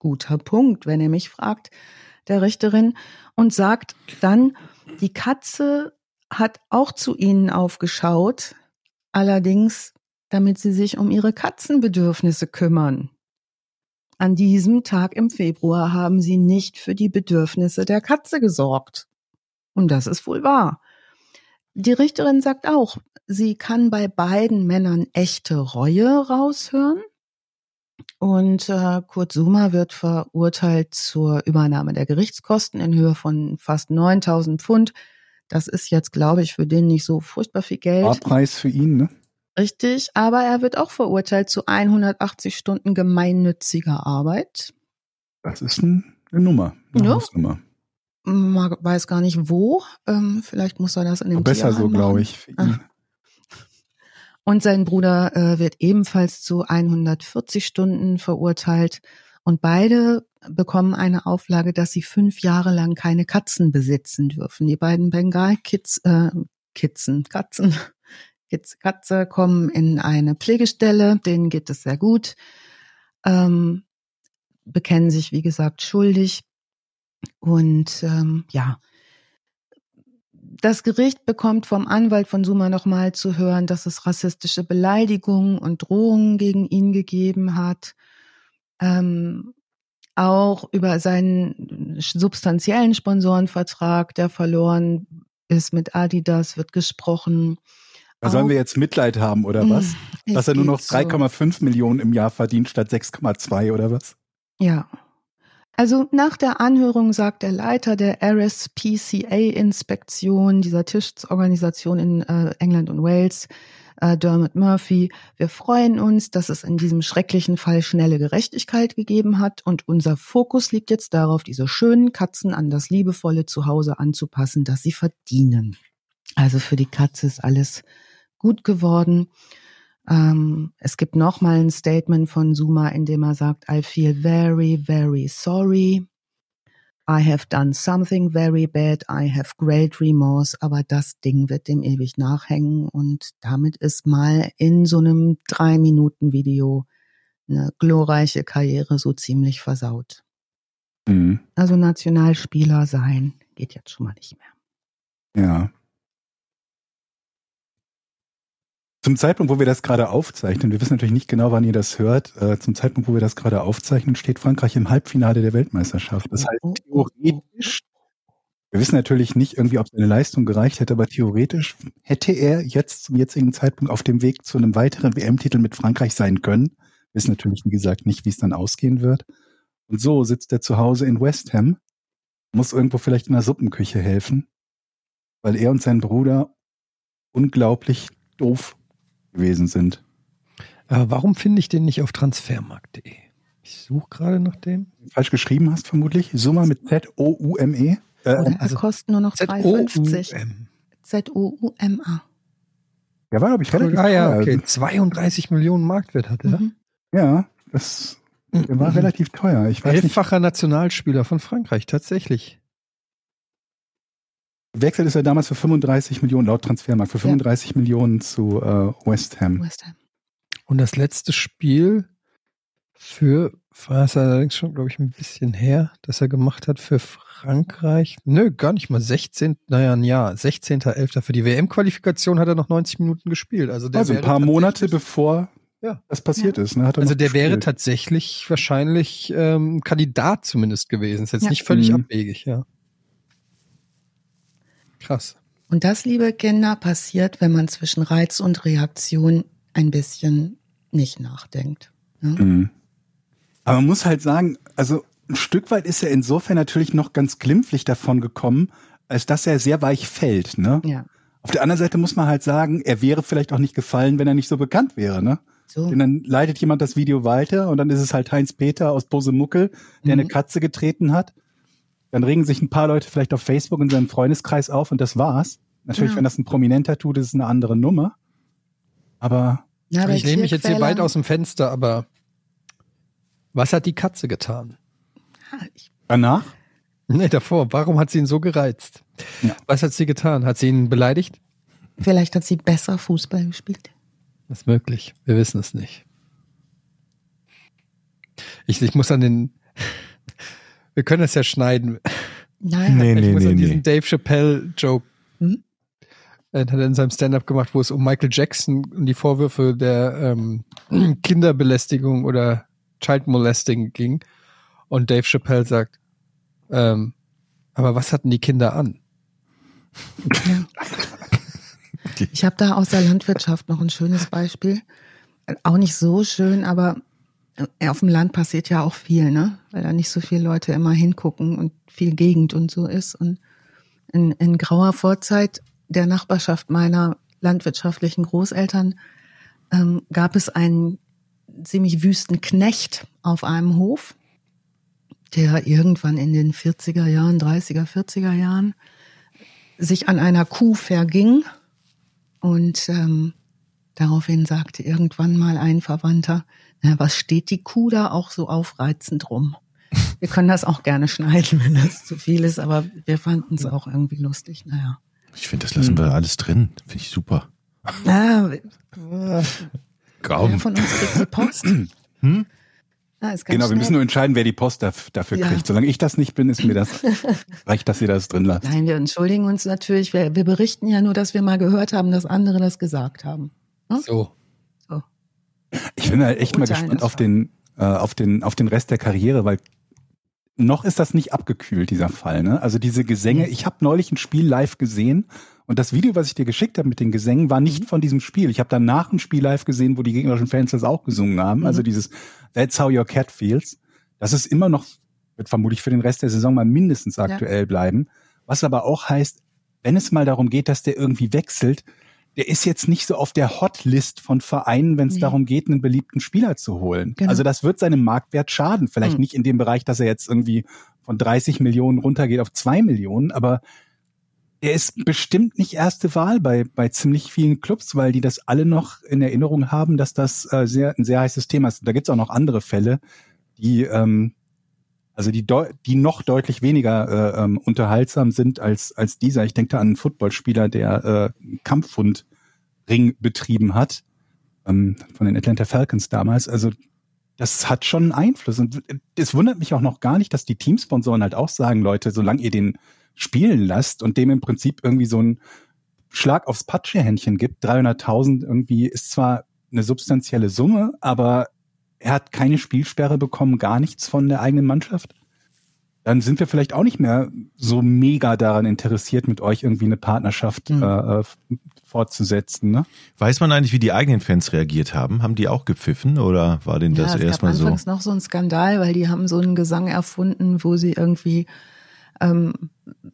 Guter Punkt, wenn ihr mich fragt, der Richterin, und sagt dann, die Katze hat auch zu ihnen aufgeschaut, allerdings damit sie sich um ihre Katzenbedürfnisse kümmern. An diesem Tag im Februar haben sie nicht für die Bedürfnisse der Katze gesorgt. Und das ist wohl wahr. Die Richterin sagt auch, sie kann bei beiden Männern echte Reue raushören. Und äh, Kurt Suma wird verurteilt zur Übernahme der Gerichtskosten in Höhe von fast 9000 Pfund. Das ist jetzt, glaube ich, für den nicht so furchtbar viel Geld. Barpreis für ihn, ne? Richtig, aber er wird auch verurteilt zu 180 Stunden gemeinnütziger Arbeit. Das ist ein, eine Nummer. Eine Ja. Hausnummer. Man weiß gar nicht wo. Ähm, vielleicht muss er das in dem Besser Tierheim so, glaube ich. Ah. Und sein Bruder äh, wird ebenfalls zu 140 Stunden verurteilt. Und beide bekommen eine Auflage, dass sie fünf Jahre lang keine Katzen besitzen dürfen. Die beiden Bengal-Kids, äh, Kitzen, Katzen, Kitz, Katze kommen in eine Pflegestelle, denen geht es sehr gut, ähm, bekennen sich, wie gesagt, schuldig. Und ähm, ja, das Gericht bekommt vom Anwalt von Suma nochmal zu hören, dass es rassistische Beleidigungen und Drohungen gegen ihn gegeben hat. Ähm, auch über seinen substanziellen Sponsorenvertrag, der verloren ist mit Adidas, wird gesprochen. Da sollen wir jetzt Mitleid haben, oder was? Es Dass er nur noch geht so. 3,5 Millionen im Jahr verdient statt 6,2 oder was? Ja. Also nach der Anhörung sagt der Leiter der RSPCA-Inspektion dieser Tischorganisation in äh, England und Wales, äh, Dermot Murphy, wir freuen uns, dass es in diesem schrecklichen Fall schnelle Gerechtigkeit gegeben hat und unser Fokus liegt jetzt darauf, diese schönen Katzen an das liebevolle Zuhause anzupassen, das sie verdienen. Also für die Katze ist alles gut geworden. Ähm, es gibt nochmal ein Statement von Zuma, in dem er sagt, I feel very, very sorry. I have done something very bad. I have great remorse. Aber das Ding wird dem ewig nachhängen. Und damit ist mal in so einem drei Minuten Video eine glorreiche Karriere so ziemlich versaut. Mhm. Also Nationalspieler sein geht jetzt schon mal nicht mehr. Ja. Zum Zeitpunkt, wo wir das gerade aufzeichnen, wir wissen natürlich nicht genau, wann ihr das hört, äh, zum Zeitpunkt, wo wir das gerade aufzeichnen, steht Frankreich im Halbfinale der Weltmeisterschaft. Das heißt, Oh, oh, oh, theoretisch, wir wissen natürlich nicht irgendwie, ob seine Leistung gereicht hätte, aber theoretisch hätte er jetzt zum jetzigen Zeitpunkt auf dem Weg zu einem weiteren WM-Titel mit Frankreich sein können. Wir wissen natürlich, wie gesagt, nicht, wie es dann ausgehen wird. Und so sitzt er zu Hause in West Ham, muss irgendwo vielleicht in der Suppenküche helfen, weil er und sein Bruder unglaublich doof gewesen sind. Äh, warum finde ich den nicht auf transfermarkt.de? Ich suche gerade nach dem. Falsch geschrieben hast vermutlich. Summa mit Z-O-U-M-E. Äh, also er kostet nur noch 3,50. Z-O-U-M. Z-O-U-M-A. Der war, glaube ich, relativ Ah ja, teuer. okay. 32 Millionen Marktwert hatte er. Mhm. Ja, das der war relativ teuer. Ich weiß nicht, Elffacher Nationalspieler von Frankreich, tatsächlich. Wechselt ist er damals für 35 Millionen, laut Transfermarkt, für 35 Millionen zu äh, West Ham. West Ham. Und das letzte Spiel für, war es allerdings schon, glaube ich, ein bisschen her, dass er gemacht hat für Frankreich. Nö, gar nicht mal 16, naja, ein Jahr, 16.11. Für die WM-Qualifikation hat er noch 90 Minuten gespielt. Also, der Also ein wäre paar Monate bevor Ja. das passiert ist. Ne, hat er Also der wäre gespielt. tatsächlich wahrscheinlich ähm, Kandidat zumindest gewesen. Ist jetzt Ja. nicht völlig Mhm. abwegig, ja. Krass. Und das, liebe Kinder, passiert, wenn man zwischen Reiz und Reaktion ein bisschen nicht nachdenkt. Ne? Mhm. Aber man muss halt sagen, also ein Stück weit ist er insofern natürlich noch ganz glimpflich davon gekommen, als dass er sehr weich fällt. Ne? Ja. Auf der anderen Seite muss man halt sagen, er wäre vielleicht auch nicht gefallen, wenn er nicht so bekannt wäre. Ne? So. Denn dann leitet jemand das Video weiter und dann ist es halt Heinz Peter aus Bosemuckel, der Mhm. eine Katze getreten hat. Dann regen sich ein paar Leute vielleicht auf Facebook in seinem Freundeskreis auf und das war's. Natürlich, Genau. wenn das ein Prominenter tut, ist es eine andere Nummer. Aber Ja, bei ich lehne mich jetzt hier weit aus dem Fenster, aber was hat die Katze getan? Ja, danach, Nee, davor. Warum hat sie ihn so gereizt? Ja. Was hat sie getan? Hat sie ihn beleidigt? Vielleicht hat sie besser Fußball gespielt. Das ist möglich. Wir wissen es nicht. Ich, ich muss an den. Wir können das ja schneiden. Nein, Nee, ich nee, muss nee, an diesen nee. Dave Chappelle-Joke. Hm? Er hat er in seinem Stand-up gemacht, wo es um Michael Jackson und die Vorwürfe der ähm, Kinderbelästigung oder Child Molesting ging. Und Dave Chappelle sagt, ähm, aber was hatten die Kinder an? Ja. Ich habe da aus der Landwirtschaft noch ein schönes Beispiel. Auch nicht so schön, aber auf dem Land passiert ja auch viel, ne? Weil da nicht so viele Leute immer hingucken und viel Gegend und so ist. Und in, in grauer Vorzeit der Nachbarschaft meiner landwirtschaftlichen Großeltern ähm, gab es einen ziemlich wüsten Knecht auf einem Hof, der irgendwann in den 40er Jahren, 30er, 40er Jahren sich an einer Kuh verging und ähm, daraufhin sagte irgendwann mal ein Verwandter, na, was steht die Kuh da auch so aufreizend rum? Wir können das auch gerne schneiden, wenn das zu viel ist, aber wir fanden es auch irgendwie lustig. Naja. Ich finde, das lassen wir alles drin. Finde ich super. Ah, wer Kaum. von uns kriegt die Post? Hm? Ah, genau, wir schnell. müssen nur entscheiden, wer die Post daf- dafür Ja. kriegt. Solange ich das nicht bin, ist mir das reicht, dass ihr das drin lasst. Nein, wir entschuldigen uns natürlich. Wir, wir berichten ja nur, dass wir mal gehört haben, dass andere das gesagt haben. So. So. Ich bin halt echt mal gespannt auf den, äh, auf den, auf den Rest der Karriere, weil noch ist das nicht abgekühlt, dieser Fall. Ne? Also diese Gesänge, ich habe neulich ein Spiel live gesehen und das Video, was ich dir geschickt habe mit den Gesängen, war nicht von diesem Spiel. Ich habe danach ein Spiel live gesehen, wo die gegnerischen Fans das auch gesungen haben. Also dieses That's How Your Cat Feels. Das ist immer noch, wird vermutlich für den Rest der Saison mal mindestens aktuell bleiben. Was aber auch heißt, wenn es mal darum geht, dass der irgendwie wechselt, der ist jetzt nicht so auf der Hotlist von Vereinen, wenn es Nee. darum geht, einen beliebten Spieler zu holen. Genau. Also das wird seinem Marktwert schaden. Vielleicht Mhm. nicht in dem Bereich, dass er jetzt irgendwie von 30 Millionen runtergeht auf 2 Millionen, aber er ist bestimmt nicht erste Wahl bei, bei ziemlich vielen Clubs, weil die das alle noch in Erinnerung haben, dass das äh, sehr, ein sehr heißes Thema ist. Da gibt's auch noch andere Fälle, die ähm, also die, die noch deutlich weniger äh, ähm, unterhaltsam sind als, als dieser. Ich denke da an einen Footballspieler, der äh, einen Kampfhundring betrieben hat, ähm, von den Atlanta Falcons damals. Also das hat schon einen Einfluss. Und es wundert mich auch noch gar nicht, dass die Teamsponsoren halt auch sagen, Leute, solange ihr den spielen lasst und dem im Prinzip irgendwie so ein Schlag aufs Patschehändchen gibt, 300.000 irgendwie ist zwar eine substanzielle Summe, aber er hat keine Spielsperre bekommen, gar nichts von der eigenen Mannschaft. Dann sind wir vielleicht auch nicht mehr so mega daran interessiert, mit euch irgendwie eine Partnerschaft Mhm. äh, äh, fortzusetzen. Ne? Weiß man eigentlich, wie die eigenen Fans reagiert haben? Haben die auch gepfiffen oder war denen das ja, es erstmal gab so? anfangs noch so einen Skandal, weil die haben so einen Gesang erfunden, wo sie irgendwie ähm,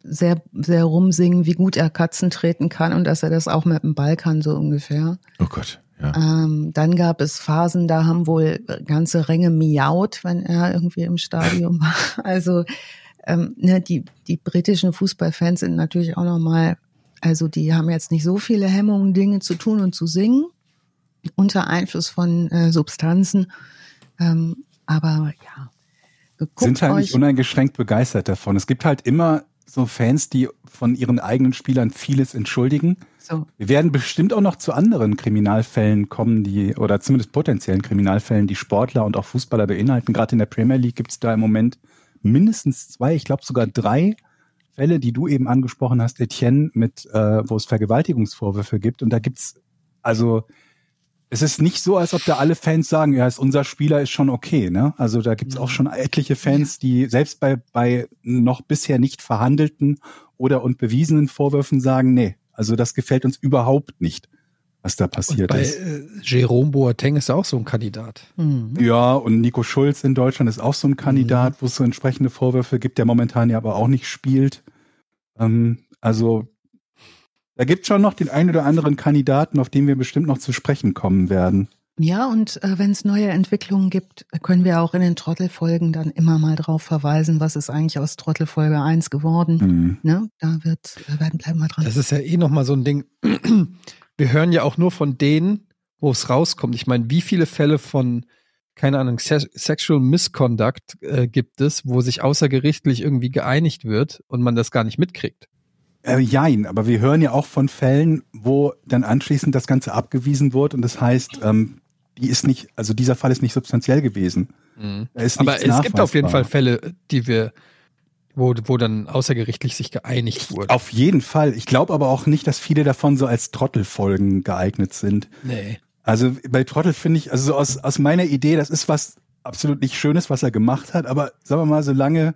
sehr, sehr rumsingen, wie gut er Katzen treten kann und dass er das auch mit dem Ball kann, so ungefähr. Oh Gott, ja. Ähm, dann gab es Phasen, da haben wohl ganze Ränge miaut, wenn er irgendwie im Stadion war. Also ähm, ne, die, die britischen Fußballfans sind natürlich auch nochmal Also die haben jetzt nicht so viele Hemmungen, Dinge zu tun und zu singen unter Einfluss von äh, Substanzen. Ähm, aber ja, Guckt sind halt nicht uneingeschränkt begeistert davon. Es gibt halt immer so Fans, die von ihren eigenen Spielern vieles entschuldigen. So. Wir werden bestimmt auch noch zu anderen Kriminalfällen kommen, die, oder zumindest potenziellen Kriminalfällen, die Sportler und auch Fußballer beinhalten. Gerade in der Premier League gibt es da im Moment mindestens zwei, ich glaube sogar drei Fälle, die du eben angesprochen hast, Etienne, mit, äh, wo es Vergewaltigungsvorwürfe gibt. Und da gibt's also es ist nicht so, als ob da alle Fans sagen, ja, ist unser Spieler ist schon okay. Ne? Also da gibt's auch schon etliche Fans, die selbst bei, bei noch bisher nicht verhandelten oder und bewiesenen Vorwürfen sagen, nee, also das gefällt uns überhaupt nicht, was da passiert und bei, ist. Äh, Jerome Boateng ist auch so ein Kandidat. Mhm. Ja, und Nico Schulz in Deutschland ist auch so ein Kandidat, mhm. wo es so entsprechende Vorwürfe gibt, der momentan ja aber auch nicht spielt. Ähm, also da gibt schon noch den einen oder anderen Kandidaten, auf den wir bestimmt noch zu sprechen kommen werden. Ja, und äh, wenn es neue Entwicklungen gibt, können wir auch in den Trottelfolgen dann immer mal drauf verweisen, was ist eigentlich aus Trottelfolge 1 geworden. Mhm. Ne? Da wird, da werden bleiben wir dran. Das ist ja eh nochmal so ein Ding. Wir hören ja auch nur von denen, wo es rauskommt. Ich meine, wie viele Fälle von, keine Ahnung, Se Sexual Misconduct äh, gibt es, wo sich außergerichtlich irgendwie geeinigt wird und man das gar nicht mitkriegt? Äh, jein, aber wir hören ja auch von Fällen, wo dann anschließend das Ganze abgewiesen wurde und das heißt, ähm, die ist nicht, also dieser Fall ist nicht substanziell gewesen. Mhm. aber es gibt auf jeden Fall Fälle, die wir, wo, wo dann außergerichtlich sich geeinigt wurde. Auf jeden Fall. Ich glaube aber auch nicht, dass viele davon so als Trottelfolgen geeignet sind. Nee. Also bei Trottel finde ich, also so aus, aus meiner Idee, das ist was absolut nicht Schönes, was er gemacht hat, aber sagen wir mal, solange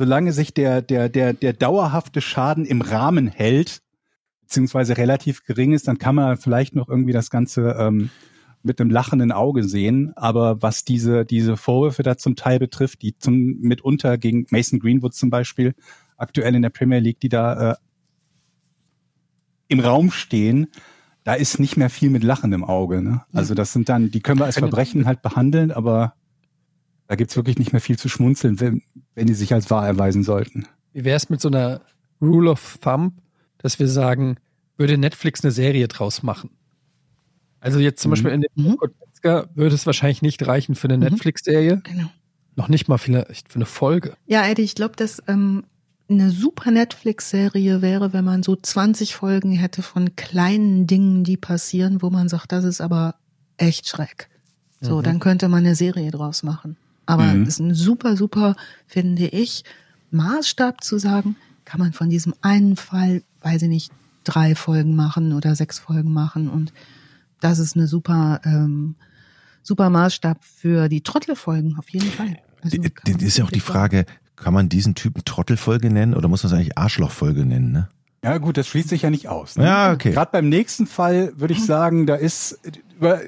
solange sich der, der, der, der dauerhafte Schaden im Rahmen hält, beziehungsweise relativ gering ist, dann kann man vielleicht noch irgendwie das Ganze ähm, mit einem lachenden Auge sehen. Aber was diese, diese Vorwürfe da zum Teil betrifft, die zum, mitunter gegen Mason Greenwood zum Beispiel aktuell in der Premier League, die da äh, im Raum stehen, da ist nicht mehr viel mit Lachen im Auge. Ne? Also das sind dann, die können wir als Verbrechen halt behandeln, aber da gibt's wirklich nicht mehr viel zu schmunzeln, wenn, wenn die sich als wahr erweisen sollten. Wie wäre es mit so einer Rule of Thumb, dass wir sagen, würde Netflix eine Serie draus machen? Also jetzt zum mhm. Beispiel in dem mhm. würde es wahrscheinlich nicht reichen für eine mhm. Netflix-Serie. Genau. Noch nicht mal vielleicht für eine Folge. Ja, Eddie, ich glaube, dass ähm, eine super Netflix-Serie wäre, wenn man so 20 Folgen hätte von kleinen Dingen, die passieren, wo man sagt, das ist aber echt schreck. So, mhm. dann könnte man eine Serie draus machen. Aber mhm. ist ein super, super, finde ich, Maßstab zu sagen, kann man von diesem einen Fall, weiß ich nicht, drei Folgen machen oder sechs Folgen machen. Und das ist eine super, ähm, super Maßstab für die Trottelfolgen, auf jeden Fall. Also die, die ist ja auch die Frage, kann man diesen Typen Trottelfolge nennen oder muss man es eigentlich Arschlochfolge nennen, ne? Ja gut, das schließt sich ja nicht aus. Ne? Ja, okay. Gerade beim nächsten Fall würde ich sagen, da ist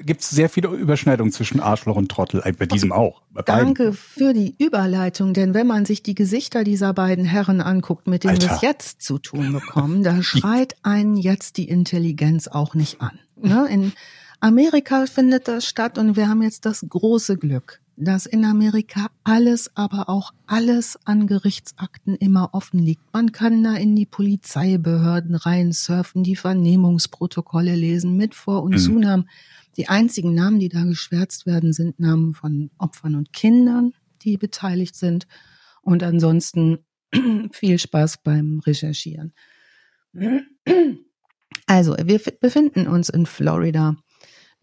gibt es sehr viele Überschneidungen zwischen Arschloch und Trottel, äh, bei diesem auch. Bei Danke beiden. für die Überleitung, denn wenn man sich die Gesichter dieser beiden Herren anguckt, mit denen wir es jetzt zu tun bekommen, da schreit einen jetzt die Intelligenz auch nicht an. Ne? In Amerika findet das statt und wir haben jetzt das große Glück, dass in Amerika alles, aber auch alles an Gerichtsakten immer offen liegt. Man kann da in die Polizeibehörden reinsurfen, die Vernehmungsprotokolle lesen mit Vor- und mhm. Zunahmen. Die einzigen Namen, die da geschwärzt werden, sind Namen von Opfern und Kindern, die beteiligt sind. Und ansonsten viel Spaß beim Recherchieren. Also, wir befinden uns in Florida,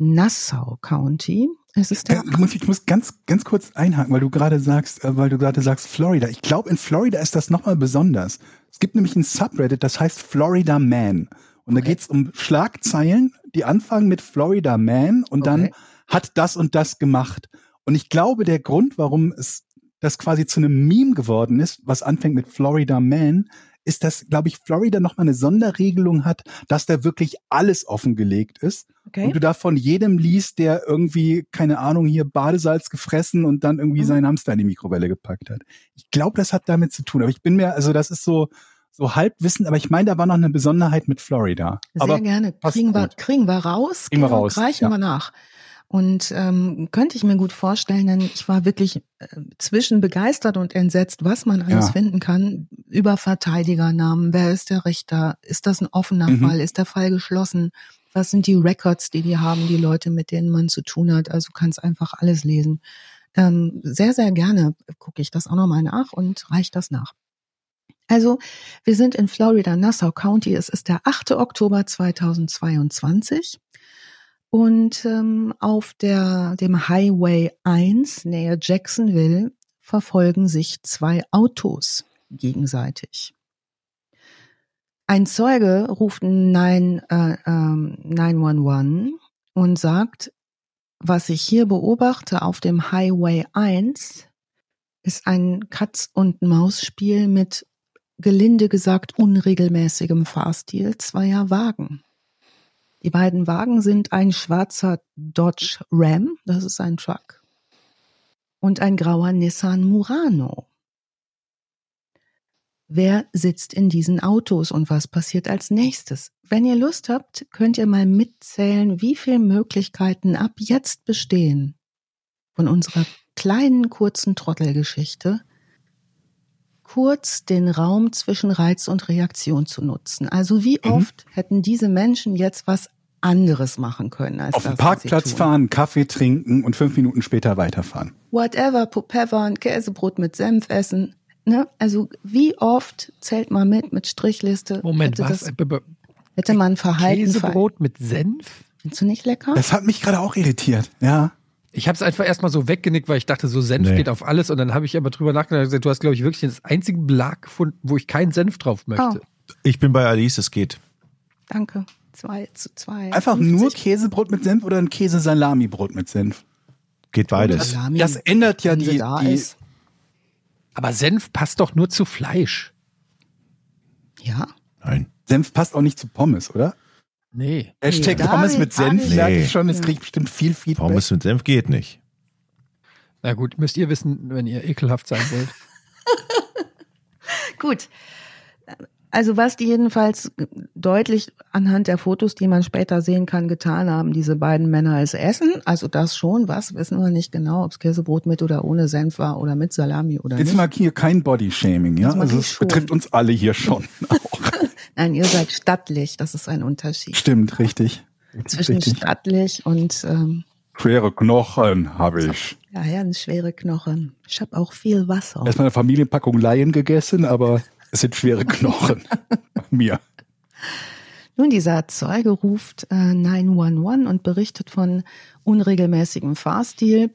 Nassau County. Es ist der ich, muss, ich muss ganz, ganz kurz einhaken, weil du gerade sagst, äh, weil du gerade sagst Florida. Ich glaube, in Florida ist das nochmal besonders. Es gibt nämlich ein Subreddit, das heißt Florida Man. Und okay. da geht's um Schlagzeilen, die anfangen mit Florida Man und okay. dann hat das und das gemacht. Und ich glaube, der Grund, warum es das quasi zu einem Meme geworden ist, was anfängt mit Florida Man, ist, dass, glaube ich, Florida nochmal eine Sonderregelung hat, dass da wirklich alles offengelegt ist. Okay. Und du da von jedem liest, der irgendwie, keine Ahnung, hier Badesalz gefressen und dann irgendwie mhm. seinen Hamster in die Mikrowelle gepackt hat. Ich glaube, das hat damit zu tun. Aber ich bin mir, also das ist so, so Halbwissen, aber ich meine, da war noch eine Besonderheit mit Florida. Sehr aber gerne. Kriegen wir, kriegen wir raus, kriegen wir raus. reichen ja. wir nach. Und ähm, könnte ich mir gut vorstellen, denn ich war wirklich äh, zwischen begeistert und entsetzt, was man alles Ja. finden kann über Verteidigernamen. Wer ist der Richter? Ist das ein offener Mhm. Fall? Ist der Fall geschlossen? Was sind die Records, die die haben, die Leute, mit denen man zu tun hat? Also kannst einfach alles lesen. Ähm, sehr, sehr gerne gucke ich das auch nochmal nach und reiche das nach. Also, wir sind in Florida, Nassau County. Es ist der 8. Oktober 2022. Und ähm, auf der, dem Highway 1 nähe Jacksonville verfolgen sich zwei Autos gegenseitig. Ein Zeuge ruft 9, äh, ähm, 911 und sagt, was ich hier beobachte auf dem Highway 1 ist ein Katz- und Maus-Spiel mit gelinde gesagt unregelmäßigem Fahrstil zweier Wagen. Die beiden Wagen sind ein schwarzer Dodge Ram, das ist ein Truck, und ein grauer Nissan Murano. Wer sitzt in diesen Autos und was passiert als nächstes? Wenn ihr Lust habt, könnt ihr mal mitzählen, wie viele Möglichkeiten ab jetzt bestehen von unserer kleinen kurzen Trottelgeschichte, kurz den Raum zwischen Reiz und Reaktion zu nutzen. Also wie Mhm. oft hätten diese Menschen jetzt was anderes machen können als Auf dem Parkplatz fahren, Kaffee trinken und fünf Minuten später weiterfahren. Whatever, ein Käsebrot mit Senf essen. Ne? Also wie oft zählt man mit mit Strichliste? Moment, hätte, was? das, b- hätte man Verhalten ver Käsebrot mit Senf? Findest du nicht lecker? Das hat mich gerade auch irritiert. Ja. Ich habe es einfach erstmal so weggenickt, weil ich dachte, so Senf Nee. geht auf alles. Und dann habe ich aber drüber nachgedacht und gesagt, du hast, glaube ich, wirklich den einzigen Belag gefunden, wo ich keinen Senf drauf möchte. Ich bin bei Alice, es geht. Danke. Zwei zu zwei. Einfach 50. nur Käsebrot mit Senf oder ein Käse-Salami-Brot mit Senf? Geht beides. Salami, Das ändert ja die, da die ist. Aber Senf passt doch nur zu Fleisch. Ja. Nein. Senf passt auch nicht zu Pommes, oder? Nee. Hashtag da Pommes mit Senf, Nee. ich schon, es kriegt bestimmt viel Feedback. Pommes mit Senf geht nicht. Na gut, müsst ihr wissen, wenn ihr ekelhaft sein wollt. Gut. Also was die jedenfalls deutlich anhand der Fotos, die man später sehen kann, getan haben, diese beiden Männer ist Essen. Also das schon, was wissen wir nicht genau, ob es Käsebrot mit oder ohne Senf war oder mit Salami oder Jetzt nicht. mal hier kein Body-Shaming, ja? Jetzt Also es betrifft uns alle hier schon. Auch. Nein, ihr seid stattlich, das ist ein Unterschied. Stimmt, richtig. Zwischen richtig. stattlich und ähm, Schwere Knochen habe ich. ja, ja, schwere Knochen. Ich habe auch viel Wasser. Erstmal eine Familienpackung Laien gegessen, aber es sind schwere Knochen. Bei Mir. Nun, dieser Zeuge ruft äh, 911 und berichtet von unregelmäßigem Fahrstil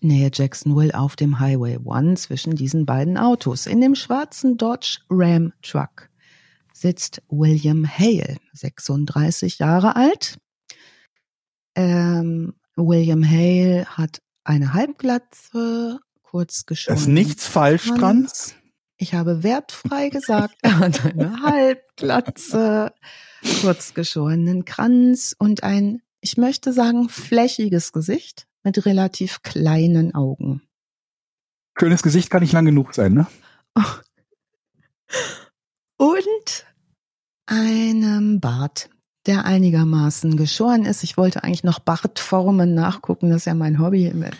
nähe Jacksonville auf dem Highway 1 zwischen diesen beiden Autos. In dem schwarzen Dodge Ram Truck sitzt William Hale, 36 Jahre alt. Ähm, William Hale hat eine Halbglatze, kurz Da geschoren. ist nichts falsch dran. Ich habe wertfrei gesagt, er hat eine Halbglatze, kurz geschorenen Kranz und ein, ich möchte sagen, flächiges Gesicht mit relativ kleinen Augen. Schönes Gesicht kann nicht lang genug sein, ne? Und einem Bart, der einigermaßen geschoren ist. Ich wollte eigentlich noch Bartformen nachgucken. Das ist ja mein Hobby, immer,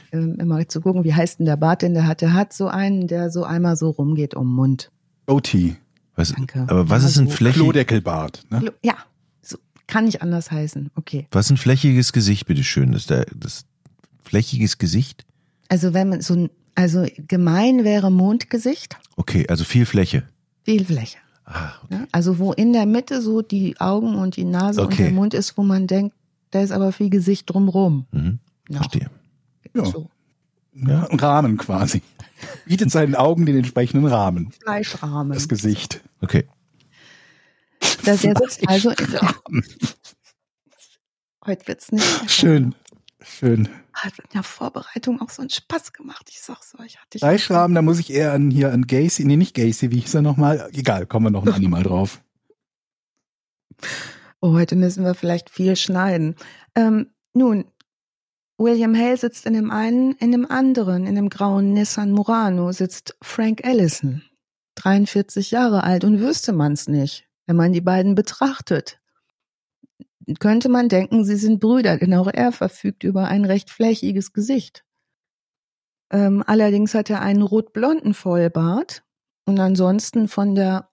zu gucken, wie heißt denn der Bart, den der hat. Der hat so einen, der so einmal so rumgeht um den Mund. OT. Was, Danke. aber was Ja, ist ein so flächig, Klodeckelbart. Ne? Ja, so kann nicht anders heißen. Okay. was ist ein flächiges Gesicht, bitteschön? Das, der, das flächiges Gesicht? Also wenn man so ein, also gemein wäre Mondgesicht, Okay, also viel Fläche. viel Fläche. Ah, okay. Also wo in der Mitte so die Augen und die Nase und Okay. der Mund ist, wo man denkt, da ist aber viel Gesicht drumrum. Mhm. Verstehe. Ja. So. Ja, ein Rahmen quasi. Bietet seinen Augen den entsprechenden Rahmen. Fleischrahmen. Das Gesicht. Okay. Das der sitzt also heute wird's nicht. besser. Schön. Schön. Hat in der Vorbereitung auch so einen Spaß gemacht. Ich sag's euch. Hatte ich Fleischrahmen, da muss ich eher an hier an Gacy, nee, nicht Gacy, wie hieß er nochmal? Egal, kommen wir noch ein andermal drauf. Oh, heute müssen wir vielleicht viel schneiden. Ähm, nun, William Hale sitzt in dem einen, in dem anderen, in dem grauen Nissan Murano sitzt Frank Ellison, 43 Jahre alt und wüsste man's nicht, wenn man die beiden betrachtet. Könnte man denken, sie sind Brüder, denn auch er verfügt über ein recht flächiges Gesicht. Ähm, allerdings hat er einen rot-blonden Vollbart und ansonsten von der,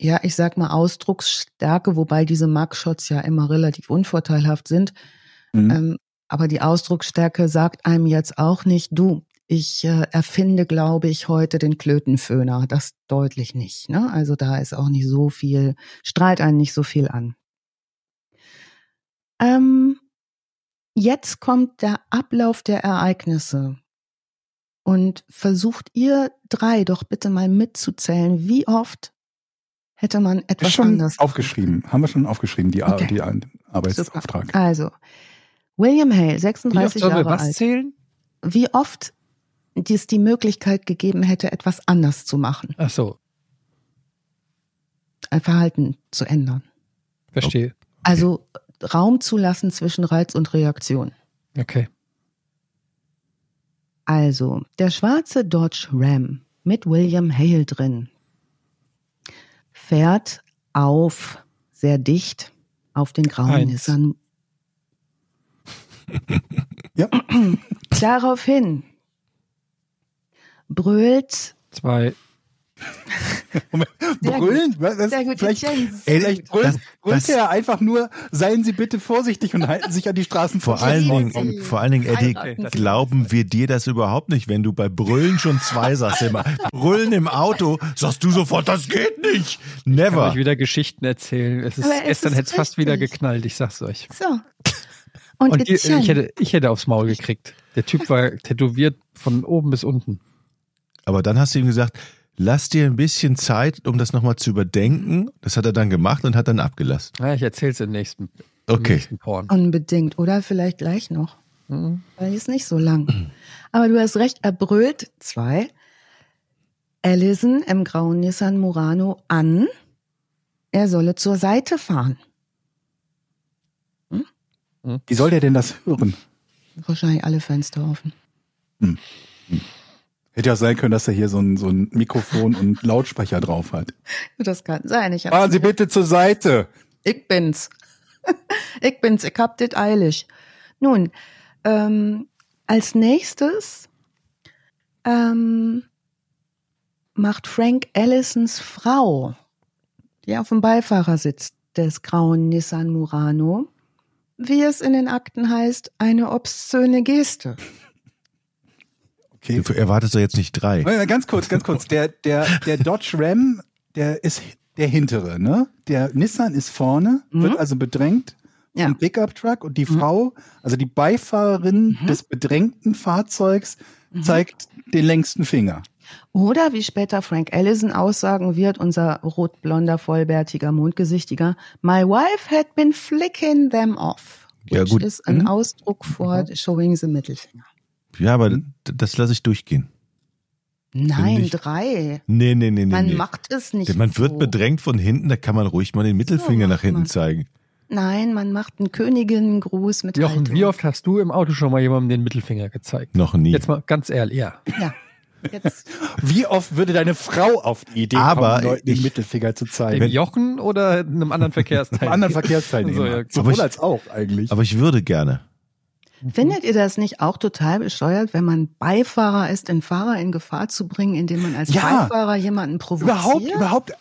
ja, ich sag mal, Ausdrucksstärke, wobei diese Mugshots ja immer relativ unvorteilhaft sind. Mhm. Ähm, aber die Ausdrucksstärke sagt einem jetzt auch nicht, du, ich äh, erfinde, glaube ich, heute den Klötenföhner. Das deutlich nicht. Ne? Also da ist auch nicht so viel, strahlt einen nicht so viel an. Ähm, jetzt kommt der Ablauf der Ereignisse. Und versucht ihr drei doch bitte mal mitzuzählen, wie oft hätte man Ist etwas schon anders aufgeschrieben. Haben wir schon aufgeschrieben, die, Ar Okay. die Ar Arbeitsauftrag. Super. Also, William Hale, Wie oft 36 sollen wir Jahre was alt. zählen? Wie oft es die Möglichkeit gegeben hätte, etwas anders zu machen, Ach so, ein Verhalten zu ändern. verstehe. Also Raum zu lassen zwischen Reiz und Reaktion. Okay. Also, der schwarze Dodge Ram mit William Hale drin fährt auf sehr dicht auf den grauen Eins. Nissan. Ja. Daraufhin brüllt Zwei. Brüllen? Sehr gut, vielleicht. Ey, vielleicht brüllt, das- brüllt das- er einfach nur, seien Sie bitte vorsichtig und halten sich an die Straßen Vor allen Dingen, Sie. vor allen Dingen, Eddie, glauben wir dir das überhaupt nicht, wenn du bei Brüllen schon zwei sagst immer. Brüllen im Auto, sagst du sofort, das geht nicht. Kann Never. euch wieder Geschichten erzählen. Es ist, gestern hätte es fast wieder geknallt, ich sag's euch. So. Und, Und ihr, Etienne, ich, hätte, ich hätte aufs Maul gekriegt. Der Typ war tätowiert von oben bis unten. Aber dann hast du ihm gesagt, lass dir ein bisschen Zeit, um das nochmal zu überdenken. Das hat er dann gemacht und hat dann abgelassen. Ja, ich erzähl's im nächsten, im Okay. nächsten Porn. unbedingt. Oder vielleicht gleich noch. Mhm. Weil die ist nicht so lang. Aber du hast recht, er brüllt zwei. Allison im grauen Nissan Murano an, er solle zur Seite fahren. Wie soll der denn das hören? Wahrscheinlich alle Fenster offen. Hätte ja sein können, dass er hier so ein, so ein Mikrofon und Lautsprecher drauf hat. Das kann sein. Ich, Fahren Sie bitte zur Seite. ich bin's. ich bin's. Ich hab dit eilig. Nun, ähm, als nächstes ähm, macht Frank Allisons Frau, die auf dem Beifahrersitz des grauen Nissan Murano, wie es in den Akten heißt, eine obszöne Geste. Okay. Du erwartest doch jetzt nicht drei. Ganz kurz, ganz kurz. Der, der, der Dodge Ram, der ist der hintere, ne? Der Nissan ist vorne, Mhm. wird also bedrängt Ja. vom Pickup-Truck und die Frau, also die Beifahrerin Mhm. des bedrängten Fahrzeugs, zeigt den längsten Finger. Oder wie später Frank Allison aussagen wird, unser rotblonder, vollbärtiger, mondgesichtiger, My wife had been flicking them off. Ja, Which gut. ist ein Mhm. Ausdruck for showing the Mittelfinger. Ja, aber d- das lasse ich durchgehen. Nein, ich- drei. Nee, nee, nee, nee. Man nee. macht es nicht Man wird so. bedrängt von hinten, da kann man ruhig mal den Mittelfinger Ja, nach hinten man. zeigen. Nein, man macht einen Königinnengruß mit Jochen, Haltung. wie oft hast du im Auto schon mal jemandem den Mittelfinger gezeigt? Noch nie. Jetzt mal ganz ehrlich, ja. Ja. Jetzt, Wie oft würde deine Frau auf die Idee Aber kommen, Leuten den ich- Mittelfinger zu Dem zeigen? Jochen oder einem anderen Verkehrsteilnehmer? Einem anderen Verkehrsteilnehmer. So, ja. Sowohl ich- als auch eigentlich. aber ich würde gerne. Findet ihr das nicht auch total bescheuert, wenn man Beifahrer ist, den Fahrer in Gefahr zu bringen, indem man als Ja. Beifahrer jemanden provoziert? überhaupt, überhaupt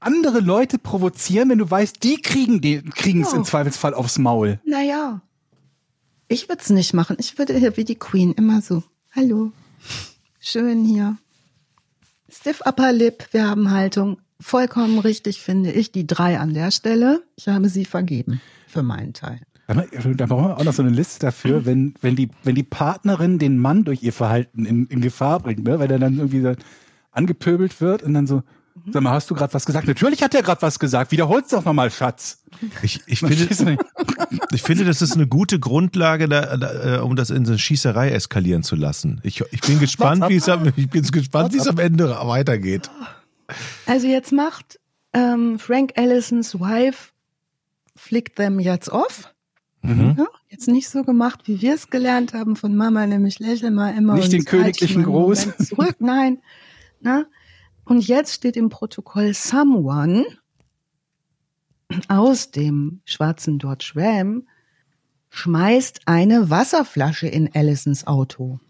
andere Leute provozieren, wenn du weißt, die kriegen die kriegen es Ja. im Zweifelsfall aufs Maul. Naja, ich würde es nicht machen. Ich würde hier wie die Queen immer so, hallo, schön hier. Stiff Upper Lip, wir haben Haltung. Vollkommen richtig finde ich die drei an der Stelle. Ich habe sie vergeben, für meinen Teil. Da brauchen wir auch noch so eine Liste dafür, wenn, wenn, die, wenn die Partnerin den Mann durch ihr Verhalten in, in Gefahr bringt, ne? weil der dann irgendwie so angepöbelt wird und dann so, sag mal, hast du gerade was gesagt? Natürlich hat er gerade was gesagt. Wiederhol's doch nochmal, Schatz. Ich, ich, finde, ich finde, das ist eine gute Grundlage, da, da, äh, um das in so eine Schießerei eskalieren zu lassen. Ich, ich bin gespannt, wie es am, ich bin gespannt, wie es am Ende weitergeht. Also jetzt macht ähm, Frank Allisons Wife flickt them jetzt off. Mhm. Ja, jetzt nicht so gemacht, wie wir es gelernt haben von Mama, nämlich lächel mal immer. Nicht den halt königlichen Gruß. Zurück, nein. Na? Und jetzt steht im Protokoll someone aus dem schwarzen Dodge Ram schmeißt eine Wasserflasche in Allisons Auto.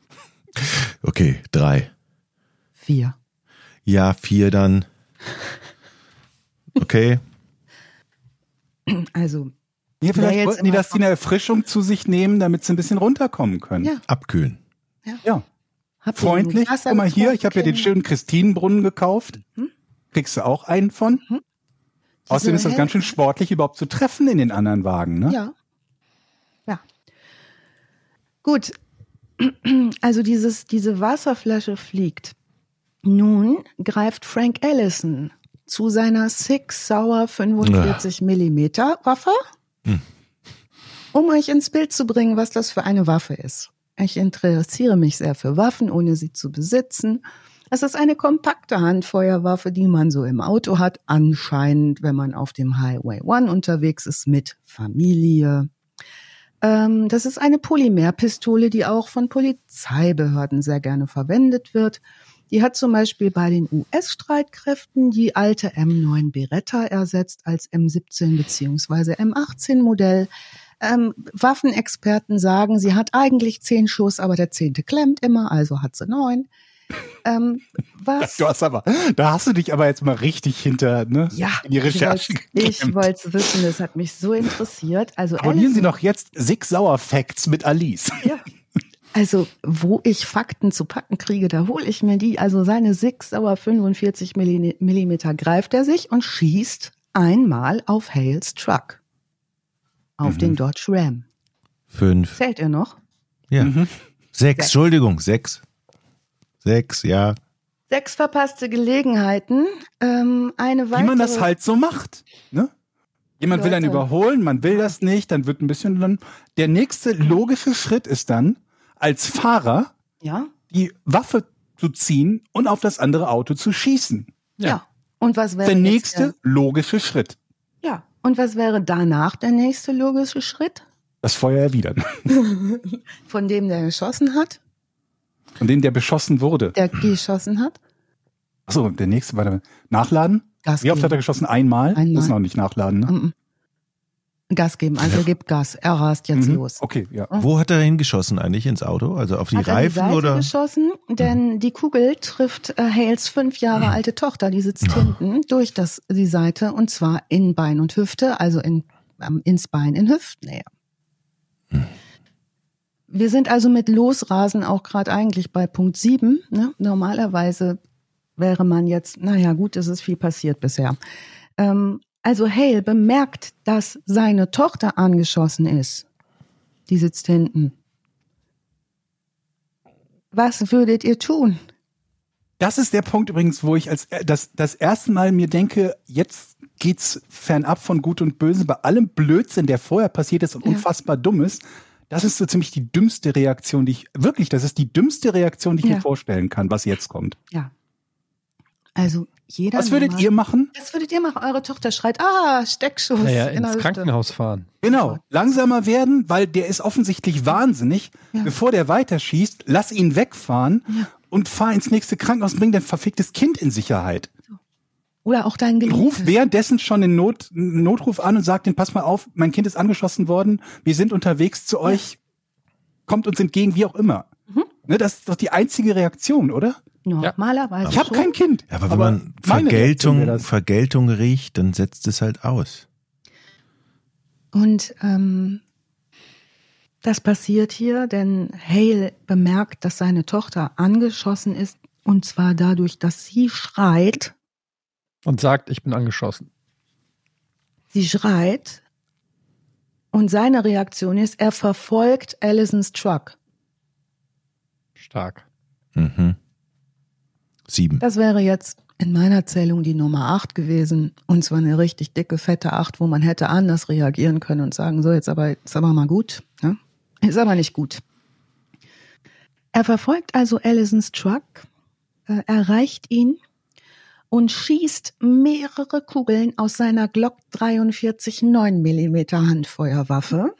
Okay, drei. Vier. Ja, vier dann. Okay. Also, Ja, vielleicht jetzt wollten die immer das in der Erfrischung zu sich nehmen, damit sie ein bisschen runterkommen können. Ja. Abkühlen. ja. ihr Freundlich. Guck mal hier, ich habe ja den schönen Christinenbrunnen gekauft. Mhm. Kriegst du auch einen von? Außerdem ist das ganz schön sportlich, überhaupt zu treffen in den anderen Wagen. Ne? Ja. Ja. Gut. Also dieses, diese Wasserflasche fliegt. Nun greift Frank Ellison zu seiner Six Sauer 45 Millimeter Waffe, Hm. um euch ins Bild zu bringen, was das für eine Waffe ist. Ich interessiere mich sehr für Waffen, ohne sie zu besitzen. Es ist eine kompakte Handfeuerwaffe, die man so im Auto hat, anscheinend, wenn man auf dem Highway One unterwegs ist mit Familie. Ähm, das ist eine Polymerpistole, die auch von Polizeibehörden sehr gerne verwendet wird. Die hat zum Beispiel bei den US-Streitkräften die alte M9 Beretta ersetzt als M17 beziehungsweise M18 Modell. Ähm, Waffenexperten sagen, sie hat eigentlich zehn Schuss, aber der zehnte klemmt immer, also hat sie neun. Ähm, was? Du hast aber, da hast du dich aber jetzt mal richtig hinter ne, Ja, in die Recherche ich wollte- ich geklemmt. wollte es wissen, das hat mich so interessiert. Also Abonnieren Sie Alison- doch jetzt Six Sauer Facts mit Alice. Ja. Also, wo ich Fakten zu packen kriege, da hole ich mir die. Also seine Six Sauer 45 Milli- Millimeter greift er sich und schießt einmal auf Hales Truck. Auf Mhm. den Dodge Ram. Fünf. Zählt er noch? Ja. Mhm. Sechs, Entschuldigung, sechs. Sechs, ja. Sechs verpasste Gelegenheiten. Ähm, eine weitere. Wie man das halt so macht. Ne? Jemand will einen überholen, man will das nicht, dann wird ein bisschen dann. Der nächste logische Schritt ist dann, als Fahrer Ja? die Waffe zu ziehen und auf das andere Auto zu schießen. ja. Und was wäre Der jetzt nächste logische Schritt. Der, ja. Und was wäre danach der nächste logische Schritt? Das Feuer erwidern. Von dem, der geschossen hat? Von dem, der beschossen wurde. Der geschossen hat? Achso, der nächste war der Nachladen. Gas Wie oft hat er geschossen? Einmal? Einmal. Muss noch nicht nachladen, ne? Mm, mm. Gas geben, also er gibt Gas. Er rast jetzt Mhm. los. Okay, ja. Wo hat er hingeschossen eigentlich ins Auto? Also auf die hat er die Reifen Seite oder? geschossen, denn die Kugel trifft äh, Hales fünf Jahre alte Tochter, die sitzt hinten durch das, die Seite und zwar in Bein und Hüfte, also in, ähm, ins Bein in Hüftnähe. Wir sind also mit Losrasen auch gerade eigentlich bei Punkt sieben. Ne? Normalerweise wäre man jetzt, naja gut, es ist viel passiert bisher. Ähm, also Hale bemerkt, dass seine Tochter angeschossen ist. Die sitzt hinten. Was würdet ihr tun? Das ist der Punkt übrigens, wo ich als äh, das, das erste Mal mir denke, jetzt geht's fernab von Gut und Böse, bei allem Blödsinn, der vorher passiert ist und Ja. unfassbar dumm ist. Das ist so ziemlich die dümmste Reaktion, die ich, wirklich, das ist die dümmste Reaktion, die ich Ja. mir vorstellen kann, was jetzt kommt. Ja. Also jeder. Was würdet ihr machen? Was würdet ihr machen? Eure Tochter schreit, ah, Steckschuss. Naja, ins Hüfte. Krankenhaus fahren. Genau, langsamer werden, weil der ist offensichtlich wahnsinnig. Ja. Bevor der weiterschießt, lass ihn wegfahren Ja. und fahr ins nächste Krankenhaus und bring dein verficktes Kind in Sicherheit. Oder auch dein Und Geliebtes. ruf währenddessen schon den Not, Notruf an und sag den, pass mal auf, mein Kind ist angeschossen worden, wir sind unterwegs zu euch, kommt uns entgegen, wie auch immer. Mhm. Ne, das ist doch die einzige Reaktion, oder? Normalerweise Ich habe kein Kind. Ja, aber wenn man Vergeltung. Vergeltung riecht, dann setzt es halt aus. Und ähm, das passiert hier, denn Hale bemerkt, dass seine Tochter angeschossen ist. Und zwar dadurch, dass sie schreit. Und sagt, ich bin angeschossen. Sie schreit. Und seine Reaktion ist, er verfolgt Allisons Truck. Stark. Mhm. Sieben. Das wäre jetzt in meiner Zählung die Nummer 8 gewesen. Und zwar eine richtig dicke, fette 8, wo man hätte anders reagieren können und sagen, so, jetzt aber, ist aber mal gut. Ja? Ist aber nicht gut. Er verfolgt also Allisons Truck, äh, erreicht ihn und schießt mehrere Kugeln aus seiner Glock 43 9 mm Handfeuerwaffe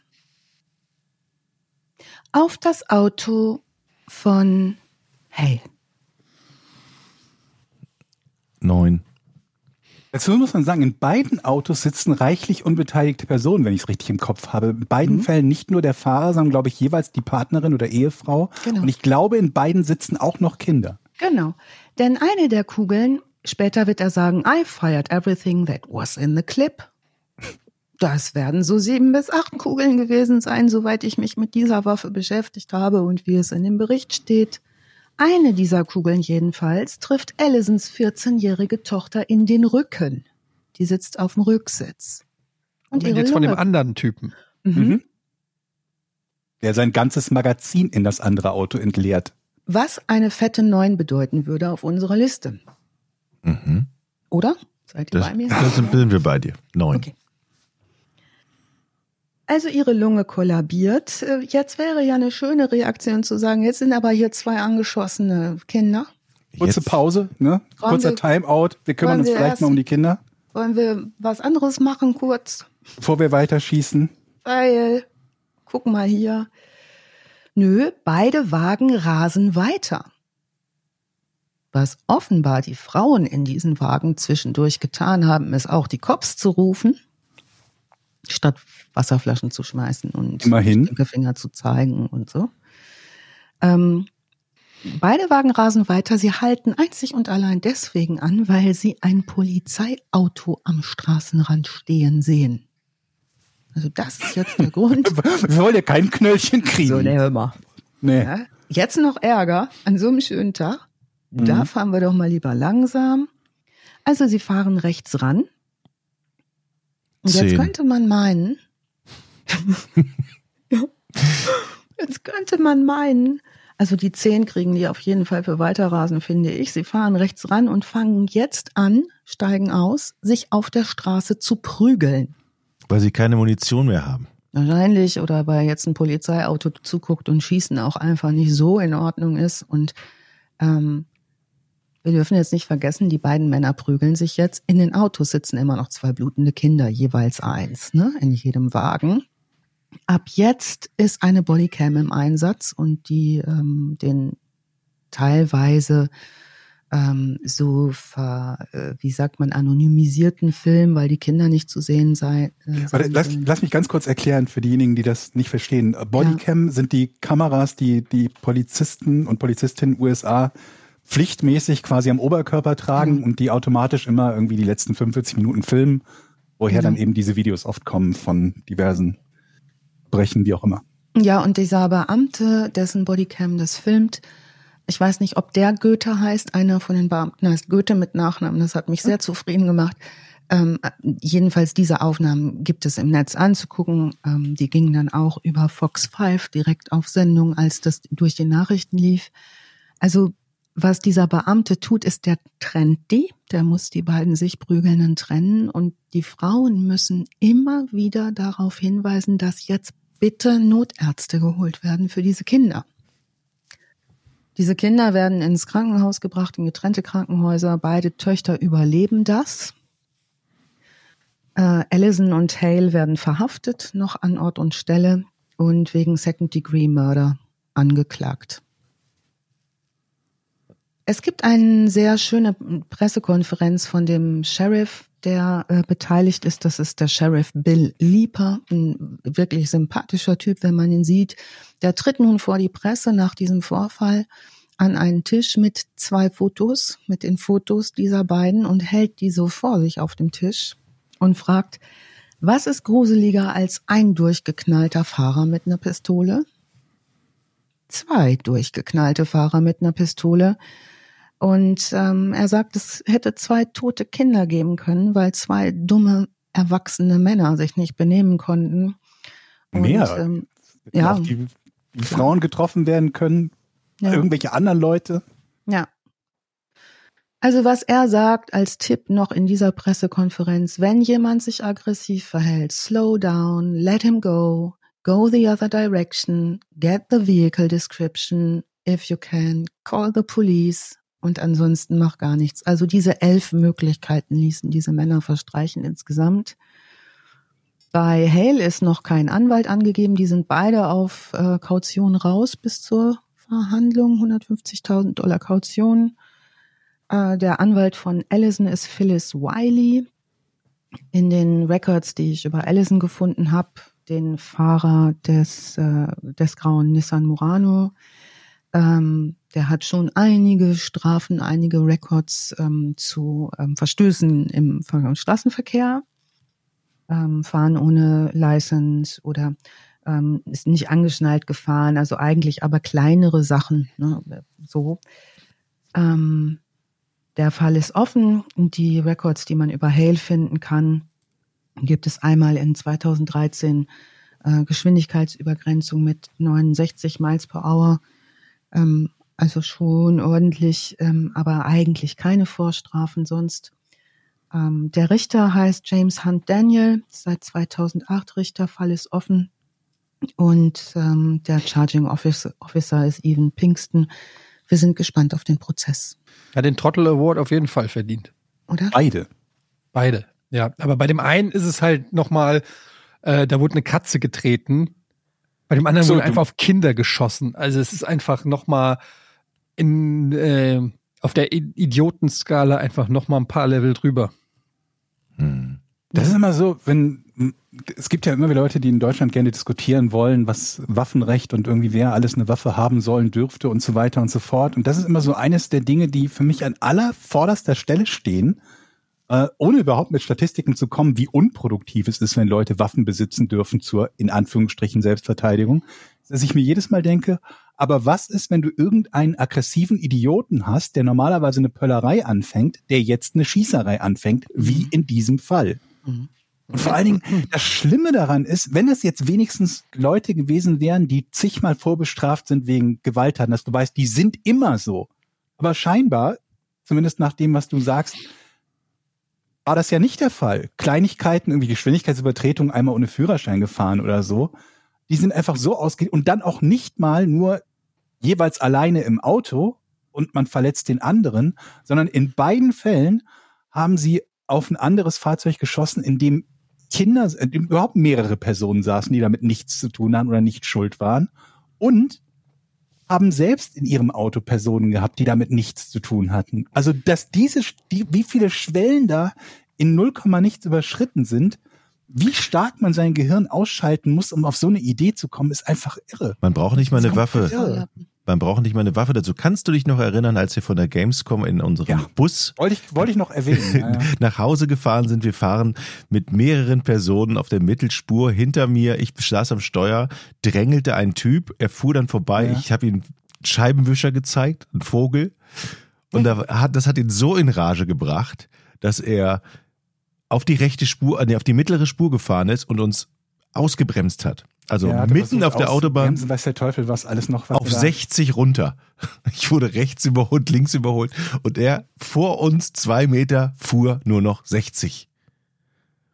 auf das Auto von Hale. Neun. Dazu muss man sagen, in beiden Autos sitzen reichlich unbeteiligte Personen, wenn ich es richtig im Kopf habe. In beiden Mhm. Fällen nicht nur der Fahrer, sondern glaube ich jeweils die Partnerin oder Ehefrau. Genau. Und ich glaube, in beiden sitzen auch noch Kinder. Genau. Denn eine der Kugeln, später wird er sagen, I fired everything that was in the clip. Das werden so sieben bis acht Kugeln gewesen sein, soweit ich mich mit dieser Waffe beschäftigt habe und wie es in dem Bericht steht. Eine dieser Kugeln jedenfalls trifft Allisons 14-jährige Tochter in den Rücken. Die sitzt auf dem Rücksitz. Und Und jetzt von dem anderen Typen. Mhm. Mhm. Der sein ganzes Magazin in das andere Auto entleert. Was eine fette Neun bedeuten würde auf unserer Liste. Mhm. Oder? Seid ihr Das, bei mir? das sind, wir bei dir. Neun. Okay. Also ihre Lunge kollabiert. Äh, Jetzt wäre ja eine schöne Reaktion zu sagen, jetzt sind aber hier zwei angeschossene Kinder. Kurze Pause, ne? Kurzer wir- Timeout. Wir kümmern uns wir vielleicht erst- mal um die Kinder, Wollen wir was anderes machen kurz? bevor wir weiterschießen. Weil, guck mal hier. Nö, beide Wagen rasen weiter. Was offenbar die Frauen in diesen Wagen zwischendurch getan haben, ist auch die Cops zu rufen, statt Wasserflaschen zu schmeißen und Immerhin. Stinkefinger zu zeigen und so. Ähm, beide Wagen rasen weiter. Sie halten einzig und allein deswegen an, weil sie ein Polizeiauto am Straßenrand stehen sehen. Also das ist jetzt der Grund. Wir wollen ja kein Knöllchen kriegen. So, ne, hör mal. nee. Ja, jetzt noch Ärger an so einem schönen Tag. Da Mhm. fahren wir doch mal lieber langsam. Also sie fahren rechts ran. Und jetzt Zehn. könnte man meinen, jetzt könnte man meinen, also die zehn kriegen die auf jeden Fall für Weiterrasen, finde ich. Sie fahren rechts ran und fangen jetzt an, steigen aus, sich auf der Straße zu prügeln. Weil sie keine Munition mehr haben. Wahrscheinlich oder weil jetzt ein Polizeiauto zuguckt und Schießen auch einfach nicht so in Ordnung ist. Und ähm, wir dürfen jetzt nicht vergessen, die beiden Männer prügeln sich jetzt. In den Autos sitzen immer noch zwei blutende Kinder, jeweils eins, ne, in jedem Wagen. Ab jetzt ist eine Bodycam im Einsatz und die ähm, den teilweise ähm, so ver, äh, wie sagt man, anonymisierten Film, weil die Kinder nicht zu sehen sei, äh, sein lass, lass mich ganz kurz erklären für diejenigen, die das nicht verstehen. Bodycam sind die Kameras, die die Polizisten und Polizistinnen USA pflichtmäßig quasi am Oberkörper tragen Mhm. und die automatisch immer irgendwie die letzten 45 Minuten filmen, woher Genau. dann eben diese Videos oft kommen von diversen Brechen, wie auch immer. Ja, und dieser Beamte, dessen Bodycam das filmt, ich weiß nicht, ob der Goethe heißt, einer von den Beamten heißt Goethe mit Nachnamen, das hat mich sehr zufrieden gemacht. Ähm, jedenfalls diese Aufnahmen gibt es im Netz anzugucken. Ähm, die gingen dann auch über Fox 5 direkt auf Sendung, als das durch die Nachrichten lief. Also was dieser Beamte tut, ist, der trennt die, der muss die beiden sich prügelnden trennen und die Frauen müssen immer wieder darauf hinweisen, dass jetzt bitte Notärzte geholt werden für diese Kinder. Diese Kinder werden ins Krankenhaus gebracht, in getrennte Krankenhäuser. Beide Töchter überleben das. Äh, Allison und Hale werden verhaftet, noch an Ort und Stelle und wegen Second-Degree-Murder angeklagt. Es gibt eine sehr schöne Pressekonferenz von dem Sheriff, der äh, beteiligt ist. Das ist der Sheriff Bill Leeper, ein wirklich sympathischer Typ, wenn man ihn sieht. Der tritt nun vor die Presse nach diesem Vorfall an einen Tisch mit zwei Fotos, mit den Fotos dieser beiden und hält die so vor sich auf dem Tisch und fragt, was ist gruseliger als ein durchgeknallter Fahrer mit einer Pistole? Zwei durchgeknallte Fahrer mit einer Pistole. Und ähm, er sagt, es hätte zwei tote Kinder geben können, weil zwei dumme, erwachsene Männer sich nicht benehmen konnten. Und, Mehr? Ähm, Ja. Die, die Frauen getroffen werden können, ja. irgendwelche anderen Leute. Ja. Also was er sagt als Tipp noch in dieser Pressekonferenz, wenn jemand sich aggressiv verhält, slow down, let him go, go the other direction, get the vehicle description, if you can, call the police und ansonsten mach gar nichts. Also diese elf Möglichkeiten ließen diese Männer verstreichen insgesamt. Bei Hale ist noch kein Anwalt angegeben. Die sind beide auf äh, Kaution raus bis zur Verhandlung. 150.000 Dollar Kaution. Äh, der Anwalt von Allison ist Phyllis Wiley. In den Records, die ich über Allison gefunden habe, den Fahrer des, äh, des grauen Nissan Murano, ähm, der hat schon einige Strafen, einige Records ähm, zu ähm, Verstößen im Straßenverkehr, ähm, fahren ohne License oder ähm, ist nicht angeschnallt gefahren, also eigentlich aber kleinere Sachen, ne, so. Ähm, der Fall ist offen. Die Records, die man über Hale finden kann, gibt es einmal in 2013 äh, Geschwindigkeitsübergrenzung mit 69 Miles per Hour, ähm, also schon ordentlich, ähm, aber eigentlich keine Vorstrafen sonst. Ähm, der Richter heißt James Hunt Daniel, seit 2008 Richter, Fall ist offen. Und ähm, der Charging Officer, Officer ist Evan Pinkston. Wir sind gespannt auf den Prozess. Ja, den Trottel Award auf jeden Fall verdient. Oder? Beide. Beide. Ja, aber bei dem einen ist es halt nochmal, äh, da wurde eine Katze getreten. Bei dem anderen So, wurde einfach auf Kinder geschossen. Also es ist einfach nochmal in, äh, auf der Idiotenskala einfach nochmal ein paar Level drüber. Hm. Das ist immer so, wenn es gibt ja immer wieder Leute, die in Deutschland gerne diskutieren wollen, was Waffenrecht und irgendwie wer alles eine Waffe haben sollen dürfte und so weiter und so fort. Und das ist immer so eines der Dinge, die für mich an aller vorderster Stelle stehen, äh, ohne überhaupt mit Statistiken zu kommen, wie unproduktiv es ist, wenn Leute Waffen besitzen dürfen zur in Anführungsstrichen Selbstverteidigung, dass ich mir jedes Mal denke, aber was ist, wenn du irgendeinen aggressiven Idioten hast, der normalerweise eine Pöllerei anfängt, der jetzt eine Schießerei anfängt, wie in diesem Fall? Mhm. Und vor allen Dingen, das Schlimme daran ist, wenn das jetzt wenigstens Leute gewesen wären, die zigmal vorbestraft sind wegen Gewalttaten, dass du weißt, die sind immer so. Aber scheinbar, zumindest nach dem, was du sagst, war das ja nicht der Fall. Kleinigkeiten, irgendwie Geschwindigkeitsübertretung, einmal ohne Führerschein gefahren oder so, die sind einfach so ausge und dann auch nicht mal nur jeweils alleine im Auto und man verletzt den anderen, sondern in beiden Fällen haben sie auf ein anderes Fahrzeug geschossen, in dem Kinder, in dem überhaupt mehrere Personen saßen, die damit nichts zu tun haben oder nicht schuld waren und haben selbst in ihrem Auto Personen gehabt, die damit nichts zu tun hatten. Also, dass diese, die, wie viele Schwellen da in 0, nichts überschritten sind, wie stark man sein Gehirn ausschalten muss, um auf so eine Idee zu kommen, ist einfach irre. Man braucht nicht mal eine Waffe. irre. Man braucht nicht mal eine Waffe dazu. Kannst du dich noch erinnern, als wir von der Gamescom in unserem Ja. Bus Wollte ich, wollte ich noch erwähnen. Ja, ja. nach Hause gefahren sind. Wir fahren mit mehreren Personen auf der Mittelspur hinter mir. Ich saß am Steuer, drängelte ein Typ. Er fuhr dann vorbei. Ich habe ihm Scheibenwischer gezeigt, einen Vogel. Und da hat, das hat ihn so in Rage gebracht, dass er auf die rechte Spur, nee, auf die mittlere Spur gefahren ist und uns ausgebremst hat. Also hatte mitten auf der Autobahn Weiß der Teufel, was alles noch was auf da- 60 runter. Ich wurde rechts überholt, links überholt und er vor uns zwei Meter fuhr nur noch 60.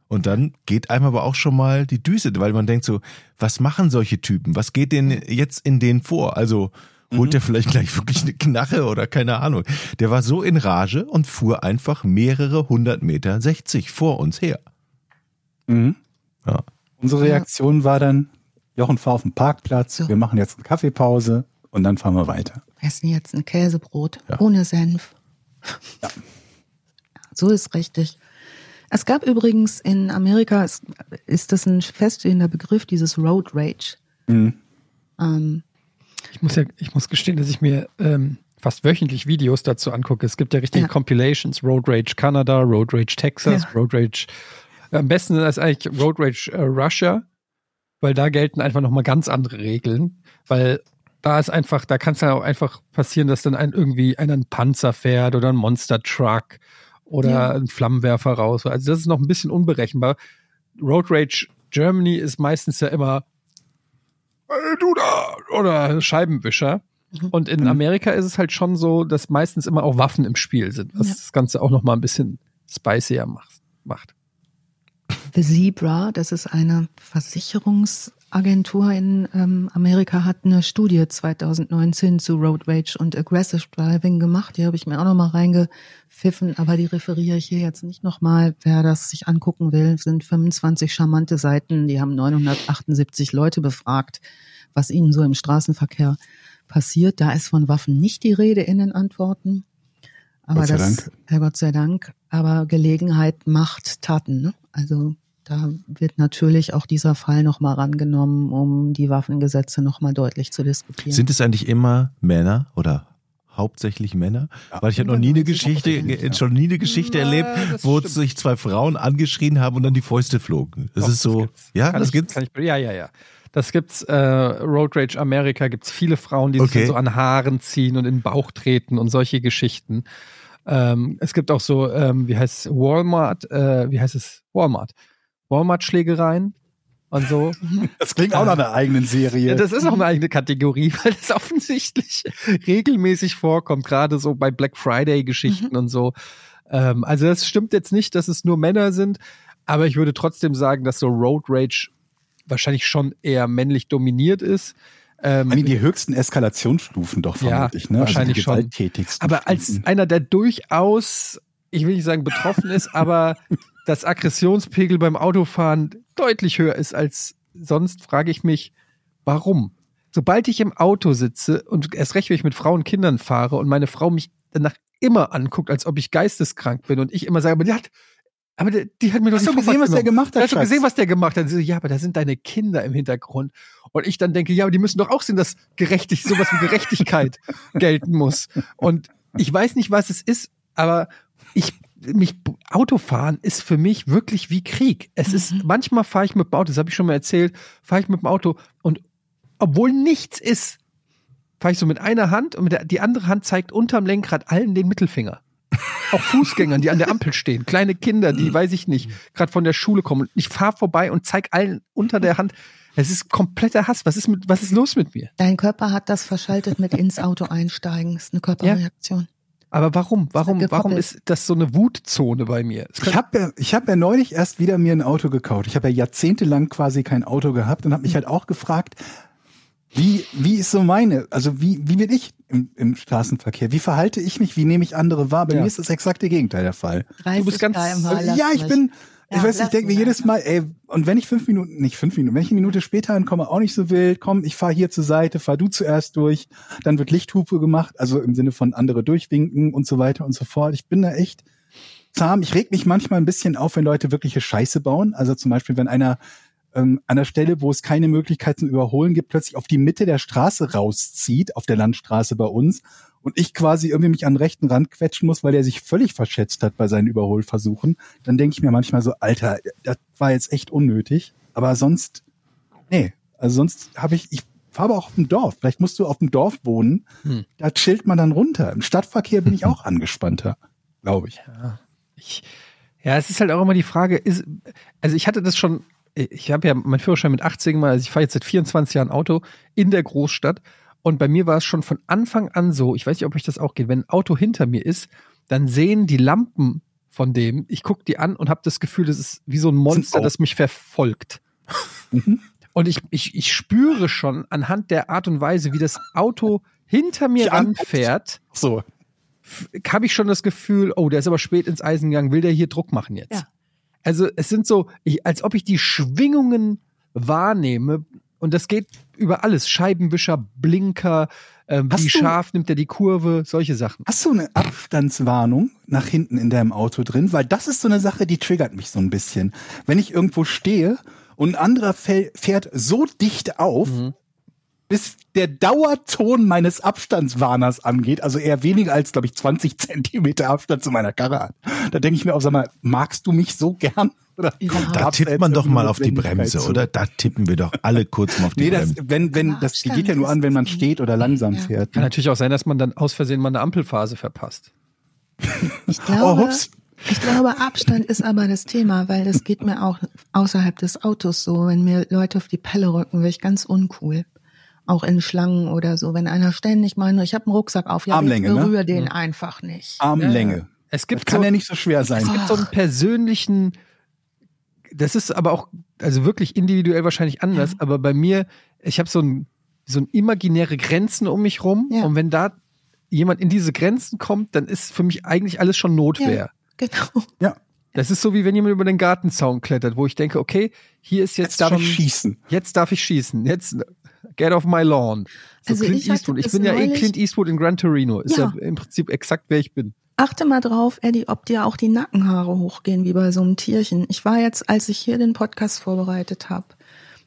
Und dann geht einem aber auch schon mal die Düse, weil man denkt so, was machen solche Typen? Was geht denn jetzt in denen vor? Also holt Mhm. der vielleicht gleich wirklich eine Knarre oder keine Ahnung. Der war so in Rage und fuhr einfach mehrere hundert Meter 60 vor uns her. Mhm. Ja. Unsere Reaktion war dann, Jochen, fahr auf den Parkplatz, So. wir machen jetzt eine Kaffeepause und dann fahren wir weiter. Essen jetzt ein Käsebrot Ja. ohne Senf. Ja. So ist richtig. Es gab übrigens in Amerika, es, ist das ein feststehender Begriff, dieses Road Rage. Mhm. Ähm, Ich muss ja, ich muss gestehen, dass ich mir ähm, fast wöchentlich Videos dazu angucke. Es gibt ja richtige Ja. Compilations, Road Rage Canada, Road Rage Texas, Ja. Road Rage. Am besten ist eigentlich Road Rage äh, Russia, weil da gelten einfach nochmal ganz andere Regeln, weil da ist einfach, da kann es ja auch einfach passieren, dass dann ein irgendwie einer einen Panzer fährt oder ein Monster Truck oder Ja. ein Flammenwerfer raus. Also das ist noch ein bisschen unberechenbar. Road Rage Germany ist meistens ja immer "Ey, du da oder Scheibenwischer. Mhm. Und in Mhm. Amerika ist es halt schon so, dass meistens immer auch Waffen im Spiel sind, was Ja. das Ganze auch noch mal ein bisschen spicier macht. The Zebra, das ist eine Versicherungsagentur in ähm, Amerika, hat eine Studie 2019 zu Road Rage und Aggressive Driving gemacht. Die habe ich mir auch noch mal reingepfiffen, aber die referiere ich hier jetzt nicht noch mal. Wer das sich angucken will, sind 25 charmante Seiten. Die haben 978 Leute befragt, was ihnen so im Straßenverkehr passiert. Da ist von Waffen nicht die Rede in den Antworten. Aber Gott sei das, Dank. ja, Gott sei Dank. Aber Gelegenheit macht Taten. Ne? Also da wird natürlich auch dieser Fall nochmal rangenommen, um die Waffengesetze nochmal deutlich zu diskutieren. Sind es eigentlich immer Männer oder hauptsächlich Männer? Weil ich habe noch nie eine Geschichte, Ja. schon nie eine Geschichte Ja, erlebt, das wo stimmt. sich zwei Frauen angeschrien haben und dann die Fäuste flogen. Das Doch, ist so, gibt's. ja, Kann das ich, gibt's. Kann ich, ja, ja, ja. Das gibt's, äh, Road Rage America gibt's viele Frauen, die sich Okay. dann so an Haaren ziehen und in den Bauch treten und solche Geschichten. Ähm, es gibt auch so, ähm, wie heißt es, Walmart, äh, wie heißt es? Walmart. Walmart-Schlägereien und so. Das klingt auch nach einer eigenen Serie. Ja, das ist auch eine eigene Kategorie, weil das offensichtlich regelmäßig vorkommt, gerade so bei Black Friday-Geschichten und so. Ähm, also das stimmt jetzt nicht, dass es nur Männer sind, aber ich würde trotzdem sagen, dass so Road Rage wahrscheinlich schon eher männlich dominiert ist. Ähm, meine, die höchsten Eskalationsstufen doch Ja, vermutlich, ne? wahrscheinlich also die gewalttätigsten aber als einer, der durchaus, ich will nicht sagen betroffen ist, aber das Aggressionspegel beim Autofahren deutlich höher ist als sonst, frage ich mich, warum? Sobald ich im Auto sitze und erst recht, wenn ich mit Frauen und Kindern fahre und meine Frau mich danach immer anguckt, als ob ich geisteskrank bin und ich immer sage, aber die hat, aber die, die hat mir doch du gesehen, was der gemacht hat? Hast du gesehen, was der gemacht hat? So, ja, aber da sind deine Kinder im Hintergrund. Und ich dann denke, ja, aber die müssen doch auch sehen, dass gerechtig, sowas wie Gerechtigkeit gelten muss. Und ich weiß nicht, was es ist, aber ich, mich, Autofahren ist für mich wirklich wie Krieg. Es ist, manchmal fahre ich mit dem Auto, das habe ich schon mal erzählt, fahre ich mit dem Auto und obwohl nichts ist, fahre ich so mit einer Hand und der, die andere Hand zeigt unterm Lenkrad allen den Mittelfinger. Auch Fußgängern, die an der Ampel stehen, kleine Kinder, die, weiß ich nicht, gerade von der Schule kommen. Ich fahre vorbei und zeig allen unter der Hand. Es ist kompletter Hass. Was ist, mit, was ist los mit mir? Dein Körper hat das verschaltet mit ins Auto einsteigen. Das ist eine Körperreaktion. Aber warum? Warum, warum ist das so eine Wutzone bei mir? Ich habe ja, ich hab ja neulich erst wieder mir ein Auto gekauft. Ich habe ja jahrzehntelang quasi kein Auto gehabt und habe mich halt auch gefragt, wie, wie ist so meine, also wie, wie bin ich im, im Straßenverkehr? Wie verhalte ich mich? Wie nehme ich andere wahr? Bei Ja. mir ist das exakte Gegenteil der Fall. 30 bist ganz- Also, ja, ich mich. bin, ich Ja, weiß, ich denke mir jedes. Mal, ey, und wenn ich fünf Minuten, nicht fünf Minuten, wenn ich eine Minute später ankomme, auch nicht so wild, komm, ich fahre hier zur Seite, fahr du zuerst durch, dann wird Lichthupe gemacht, also im Sinne von andere durchwinken und so weiter und so fort. Ich bin da echt zahm. Ich reg mich manchmal ein bisschen auf, wenn Leute wirkliche Scheiße bauen. Also zum Beispiel, wenn einer ähm, an der Stelle, wo es keine Möglichkeit zum Überholen gibt, plötzlich auf die Mitte der Straße rauszieht, auf der Landstraße bei uns, und ich quasi irgendwie mich an den rechten Rand quetschen muss, weil er sich völlig verschätzt hat bei seinen Überholversuchen, dann denke ich mir manchmal so, Alter, das war jetzt echt unnötig. Aber sonst, nee, also sonst habe ich, ich fahre aber auch auf dem Dorf. Vielleicht musst du auf dem Dorf wohnen. Hm. Da chillt man dann runter. Im Stadtverkehr bin ich auch angespannter, glaube ich. Ja, ich, ja, es ist halt auch immer die Frage, ist, also ich hatte das schon, ich habe ja meinen Führerschein mit 18 mal, also ich fahre jetzt seit 24 Jahren Auto in der Großstadt und bei mir war es schon von Anfang an so, ich weiß nicht, ob euch das auch geht, wenn ein Auto hinter mir ist, dann sehen die Lampen von dem, ich gucke die an und habe das Gefühl, das ist wie so ein Monster, das mich verfolgt. Mhm. Und ich, ich, ich spüre schon anhand der Art und Weise, wie das Auto hinter mir anguckt. ranfährt, So. habe ich schon das Gefühl, oh, der ist aber spät ins Eisen gegangen, will der hier Druck machen jetzt? Ja. Also es sind so, ich, als ob ich die Schwingungen wahrnehme und das geht über alles. Scheibenwischer, Blinker, ähm, wie scharf nimmt er die Kurve, solche Sachen. Hast du eine Abstandswarnung nach hinten in deinem Auto drin? Weil das ist so eine Sache, die triggert mich so ein bisschen. Wenn ich irgendwo stehe und ein anderer fährt so dicht auf, Mhm. Bis der Dauerton meines Abstandswarners angeht, also eher weniger als, glaube ich, 20 Zentimeter Abstand zu meiner Karre hat. Da denke ich mir auch, sag mal, magst du mich so gern? Oder Ja. Da tippt man doch mal auf die Bremse, zu? oder? Da tippen wir doch alle kurz mal auf die Nee, das, Bremse. wenn, wenn, Aber das Abstand geht ja nur an, wenn man das steht oder langsam Ja. fährt. Kann natürlich auch sein, dass man dann aus Versehen mal eine Ampelphase verpasst. Ich Oh, glaube, hups. ich glaube, Abstand ist aber das Thema, weil das geht mir auch außerhalb des Autos so. Wenn mir Leute auf die Pelle rücken, werde ich ganz uncool. Auch in Schlangen oder so. Wenn einer ständig meint, ich habe einen Rucksack auf, ja, Armlänge, ich ne? berühre den Mhm. einfach nicht. Armlänge. Es Das gibt kann so, ja nicht so schwer sein. Es gibt so einen persönlichen, das ist aber auch, also wirklich individuell wahrscheinlich anders, Ja. aber bei mir, ich habe so ein, so ein imaginäre Grenzen um mich rum Ja. und wenn da jemand in diese Grenzen kommt, dann ist für mich eigentlich alles schon Notwehr. Genau. Das ist so wie wenn jemand über den Gartenzaun klettert, wo ich denke, okay, hier ist jetzt, Jetzt darf ich schießen. jetzt darf ich schießen, jetzt get off my lawn. So Also Clint ich Eastwood. Ich bin ja eh Clint Eastwood in Gran Torino. Ist ja, Ja. im Prinzip exakt wer ich bin. achte mal drauf, Eddie, ob dir auch die Nackenhaare hochgehen wie bei so einem Tierchen. Ich war jetzt, als ich hier den Podcast vorbereitet habe,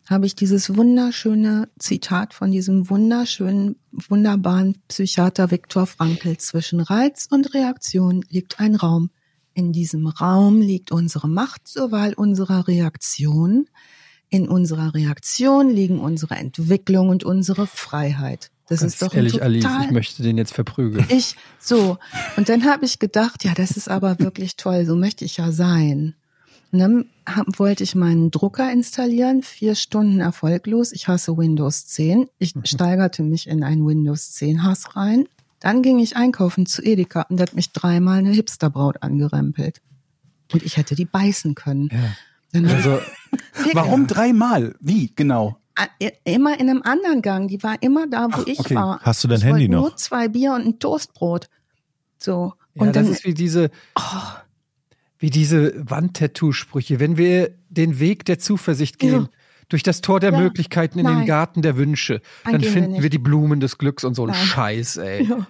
habe ich dieses wunderschöne Zitat von diesem wunderschönen, wunderbaren Psychiater Viktor Frankl. Zwischen Reiz und Reaktion liegt ein Raum. In diesem Raum liegt unsere Macht zur Wahl unserer Reaktion. In unserer Reaktion liegen unsere Entwicklung und unsere Freiheit. Das Ganz ist doch ehrlich, total Alice, ich möchte den jetzt verprügeln. ich, so. Und dann habe ich gedacht, ja, das ist aber wirklich toll, so möchte ich ja sein. Und dann hab, wollte ich meinen Drucker installieren, vier Stunden erfolglos. Ich hasse Windows 10. Ich steigerte mich in einen Windows 10 Hass rein. Dann ging ich einkaufen zu Edeka und da hat mich dreimal eine Hipsterbraut angerempelt. Und ich hätte die beißen können. Ja. Also, Warum dreimal? Wie genau? Ah, Immer in einem anderen Gang. Die war immer da, wo Ach, ich okay. war. Hast du dein ich Handy noch? Nur zwei Bier und ein Toastbrot. So. ja, Und das dann, ist wie diese, wie diese Wandtattoo-Sprüche. Wenn wir den Weg der Zuversicht gehen, Ja. durch das Tor der Ja. Möglichkeiten in den Nein. Garten der Wünsche, Dann dann wir finden wir, nicht. die Blumen des Glücks und so ein Nein. Scheiß, ey. Ja.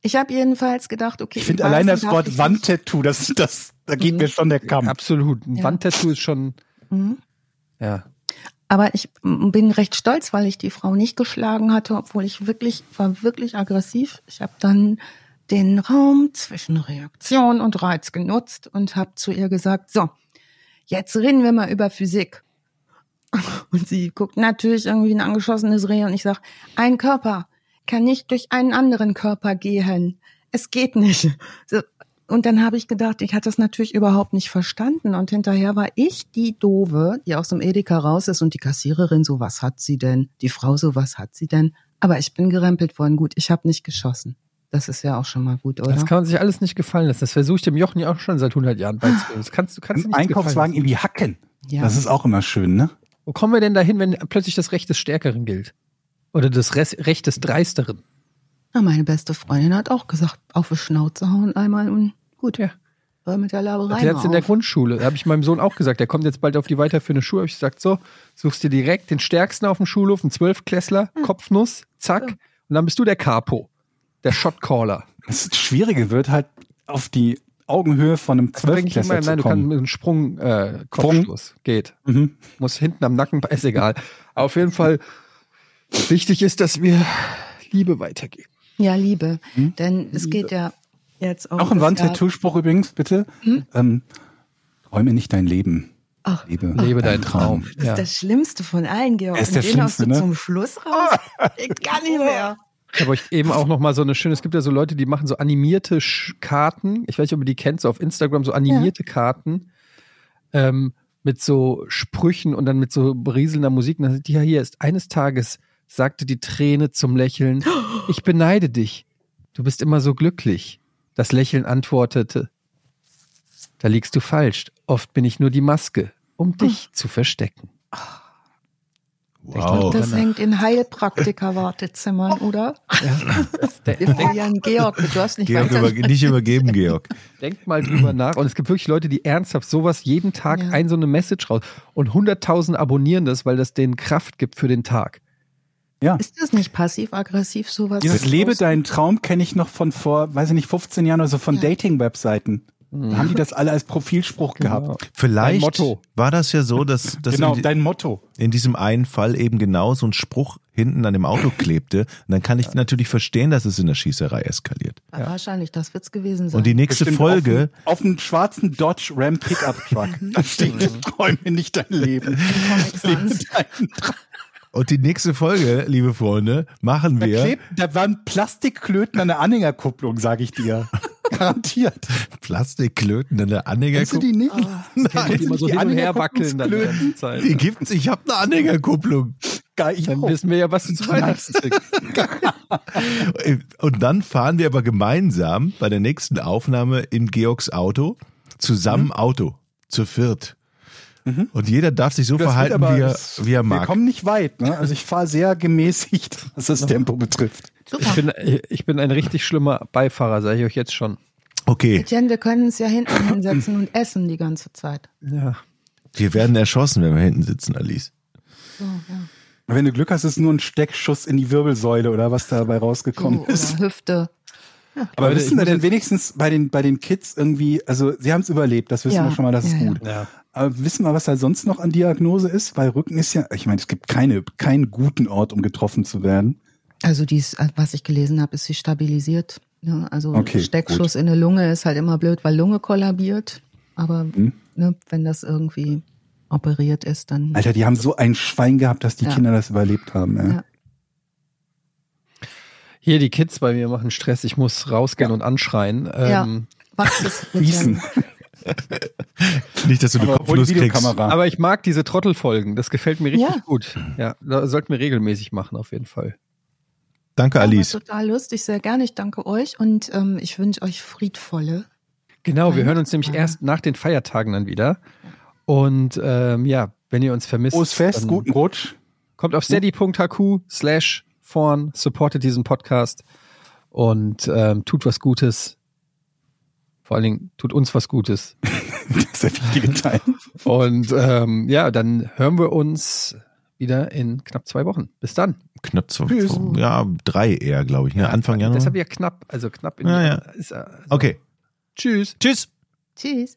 Ich habe jedenfalls gedacht, okay. Ich finde allein das Wort. Wandtattoo, das, das, da geht Mhm. mir schon der Kamm. Absolut. Ein Ja. Wandtattoo ist schon, Mhm. ja. Aber ich bin recht stolz, weil ich die Frau nicht geschlagen hatte, obwohl ich wirklich, war wirklich aggressiv. Ich habe dann den Raum zwischen Reaktion und Reiz genutzt und habe zu ihr gesagt, so, jetzt reden wir mal über Physik. Und sie guckt natürlich irgendwie ein angeschossenes Reh und ich sag, ein Körper kann nicht durch einen anderen Körper gehen. Es geht nicht. So. Und dann habe ich gedacht, ich hatte das natürlich überhaupt nicht verstanden. Und hinterher war ich die Dove, die aus dem Edeka raus ist und die Kassiererin so, was hat sie denn? Die Frau so, was hat sie denn? Aber ich bin gerempelt worden. Gut, ich habe nicht geschossen. Das ist ja auch schon mal gut, oder? Das kann man sich alles nicht gefallen lassen. Das versuche ich dem Jochen ja auch schon seit 100 Jahren beizubringen. Das kannst du kannst du Im nicht Einkaufswagen irgendwie hacken. ja. Das ist auch immer schön, ne? Wo kommen wir denn dahin, wenn plötzlich das Recht des Stärkeren gilt? Oder das Recht des Dreisteren? Na, meine beste Freundin hat auch gesagt, auf die Schnauze hauen einmal und gut. Ja. Hör mit der Laberei Erklärt in der. Grundschule. Da habe ich meinem Sohn auch gesagt, der kommt jetzt bald auf die weiterführende Schule. Hab ich gesagt, so, suchst dir direkt den Stärksten auf dem Schulhof, einen Zwölfklässler, Kopfnuss, zack. Ja. Und dann bist du der Capo, der Shotcaller. Das Schwierige wird halt auf die Augenhöhe von einem Zwölfklässler zu nein, du kannst mit einem Sprung, äh, Kopfstoß. Geht. Mhm. Muss hinten am Nacken, ist egal. Auf jeden Fall, wichtig ist, dass wir Liebe weitergeben. Ja, Liebe. Hm? Denn es geht ja jetzt auch. Auch ein Wandtattoo-Spruch übrigens, bitte. Ähm, träume nicht dein Leben. Ach, Lebe, Lebe deinen Traum. Das ist Ja. das Schlimmste von allen, Georg. Ist Und der den hast du ne? zum Schluss raus. Ich kann nicht mehr. Ich habe euch eben auch noch mal so eine schöne, es gibt ja so Leute, die machen so animierte Sch- Karten. Ich weiß nicht, ob ihr die kennt, so auf Instagram, so animierte Karten ähm, mit so Sprüchen und dann mit so berieselnder Musik. Und dann sind die ja hier ist eines Tages sagte die Träne zum Lächeln, ich beneide dich. Du bist immer so glücklich. Das Lächeln antwortete, da liegst du falsch. Oft bin ich nur die Maske, um dich zu verstecken. Wow. Das hängt in Heilpraktiker-Wartezimmern, oder? Ja, das, der, Wir formulieren Georg, du darfst nicht Georg, über, nicht übergeben, Georg. Denkt mal drüber nach. Und es gibt wirklich Leute, die ernsthaft sowas jeden Tag Ja. ein so eine Message raus. Und 100.000 abonnieren das, weil das denen Kraft gibt für den Tag. Ja. Ist das nicht passiv-aggressiv sowas? Dieses Lebe deinen Traum kenne ich noch von vor, weiß ich nicht, 15 Jahren oder so von Ja. Dating-Webseiten. Da haben die das alle als Profilspruch Genau. gehabt. Vielleicht war das ja so, dass, dass genau, in, dein Motto. in diesem einen Fall eben genau so ein Spruch hinten an dem Auto klebte. Und dann kann ich natürlich verstehen, dass es in der Schießerei eskaliert. Ja, Wahrscheinlich, das wird's gewesen sein. Und die nächste Bestimmt Folge, Auf, einem schwarzen Dodge Ram Pickup Truck. da steht, träume nicht dein Leben. Lebe deinen Traum. Und die nächste Folge, liebe Freunde, machen Da, wir klebt, da waren Plastikklöten an der Anhängerkupplung, sage ich dir. Garantiert. Plastikklöten in der Kennst du die nicht? Die immer so die hin und her wackeln dann die ganze Zeit. Die gibt's, ich habe eine Anhängerkupplung. Geil, ich Dann auch. wissen wir ja, was du zu Weihnachten. Und dann fahren wir aber gemeinsam bei der nächsten Aufnahme in Georgs Auto zusammen Mhm. Auto, zu viert. Und jeder darf sich so Das verhalten, aber- wie er, wie er Wir mag. kommen nicht weit. Ne? Also ich fahre sehr gemäßigt, was das Tempo betrifft. Ich Super. bin, ich bin ein richtig schlimmer Beifahrer, sage ich euch jetzt schon. Okay, Etienne, wir können uns ja hinten hinsetzen und essen die ganze Zeit. Ja. wir werden erschossen, wenn wir hinten sitzen, Alice. So, ja. Wenn du Glück hast, ist nur ein Steckschuss in die Wirbelsäule oder was dabei rausgekommen ist. oder Hüfte. Aber wissen ich wir denn wenigstens bei den, bei den Kids irgendwie, also sie haben es überlebt, das wissen Ja, wir schon mal, das ist ja, ja. gut. Ja. Aber wissen wir, was da sonst noch an Diagnose ist? Weil Rücken ist ja, ich meine, es gibt keine, keinen guten Ort, um getroffen zu werden. Also dies, was ich gelesen habe, ist sie stabilisiert. Ja, also Okay, Steckschuss in der Lunge ist halt immer blöd, weil Lunge kollabiert. Aber Mhm. ne, wenn das irgendwie operiert ist, dann Alter, die haben so ein Schwein gehabt, dass die Ja. Kinder das überlebt haben. Ja. Ja. Hier die Kids bei mir machen Stress. Ich muss rausgehen und anschreien. Ja. Ähm, wachst es. Gießen. Nicht, dass du eine Kopfnuss kriegst. Videokamera. Aber ich mag diese Trottelfolgen. Das gefällt mir richtig Ja. gut. Ja, da sollten wir regelmäßig machen, auf jeden Fall. Danke, Ja, war Alice. total lustig, sehr gerne. Ich danke euch und ähm, ich wünsche euch friedvolle. Genau, wir hören uns nämlich erst nach den Feiertagen dann wieder. Und ähm, ja, wenn ihr uns vermisst, Frohes Fest, guten Rutsch. kommt auf steady.hq slash vorn, supportet diesen Podcast und ähm, tut was Gutes. Vor allen Dingen tut uns was Gutes. Das ist der wichtige Teil. Und ähm, ja, dann hören wir uns wieder in knapp zwei Wochen. Bis dann. Knapp zwei, Tschüss. ja, drei eher, glaube ich. Ne? Anfang Januar. Deshalb ja knapp, also knapp in Ja, ja. Ist, also, Okay. Tschüss. Tschüss. Tschüss.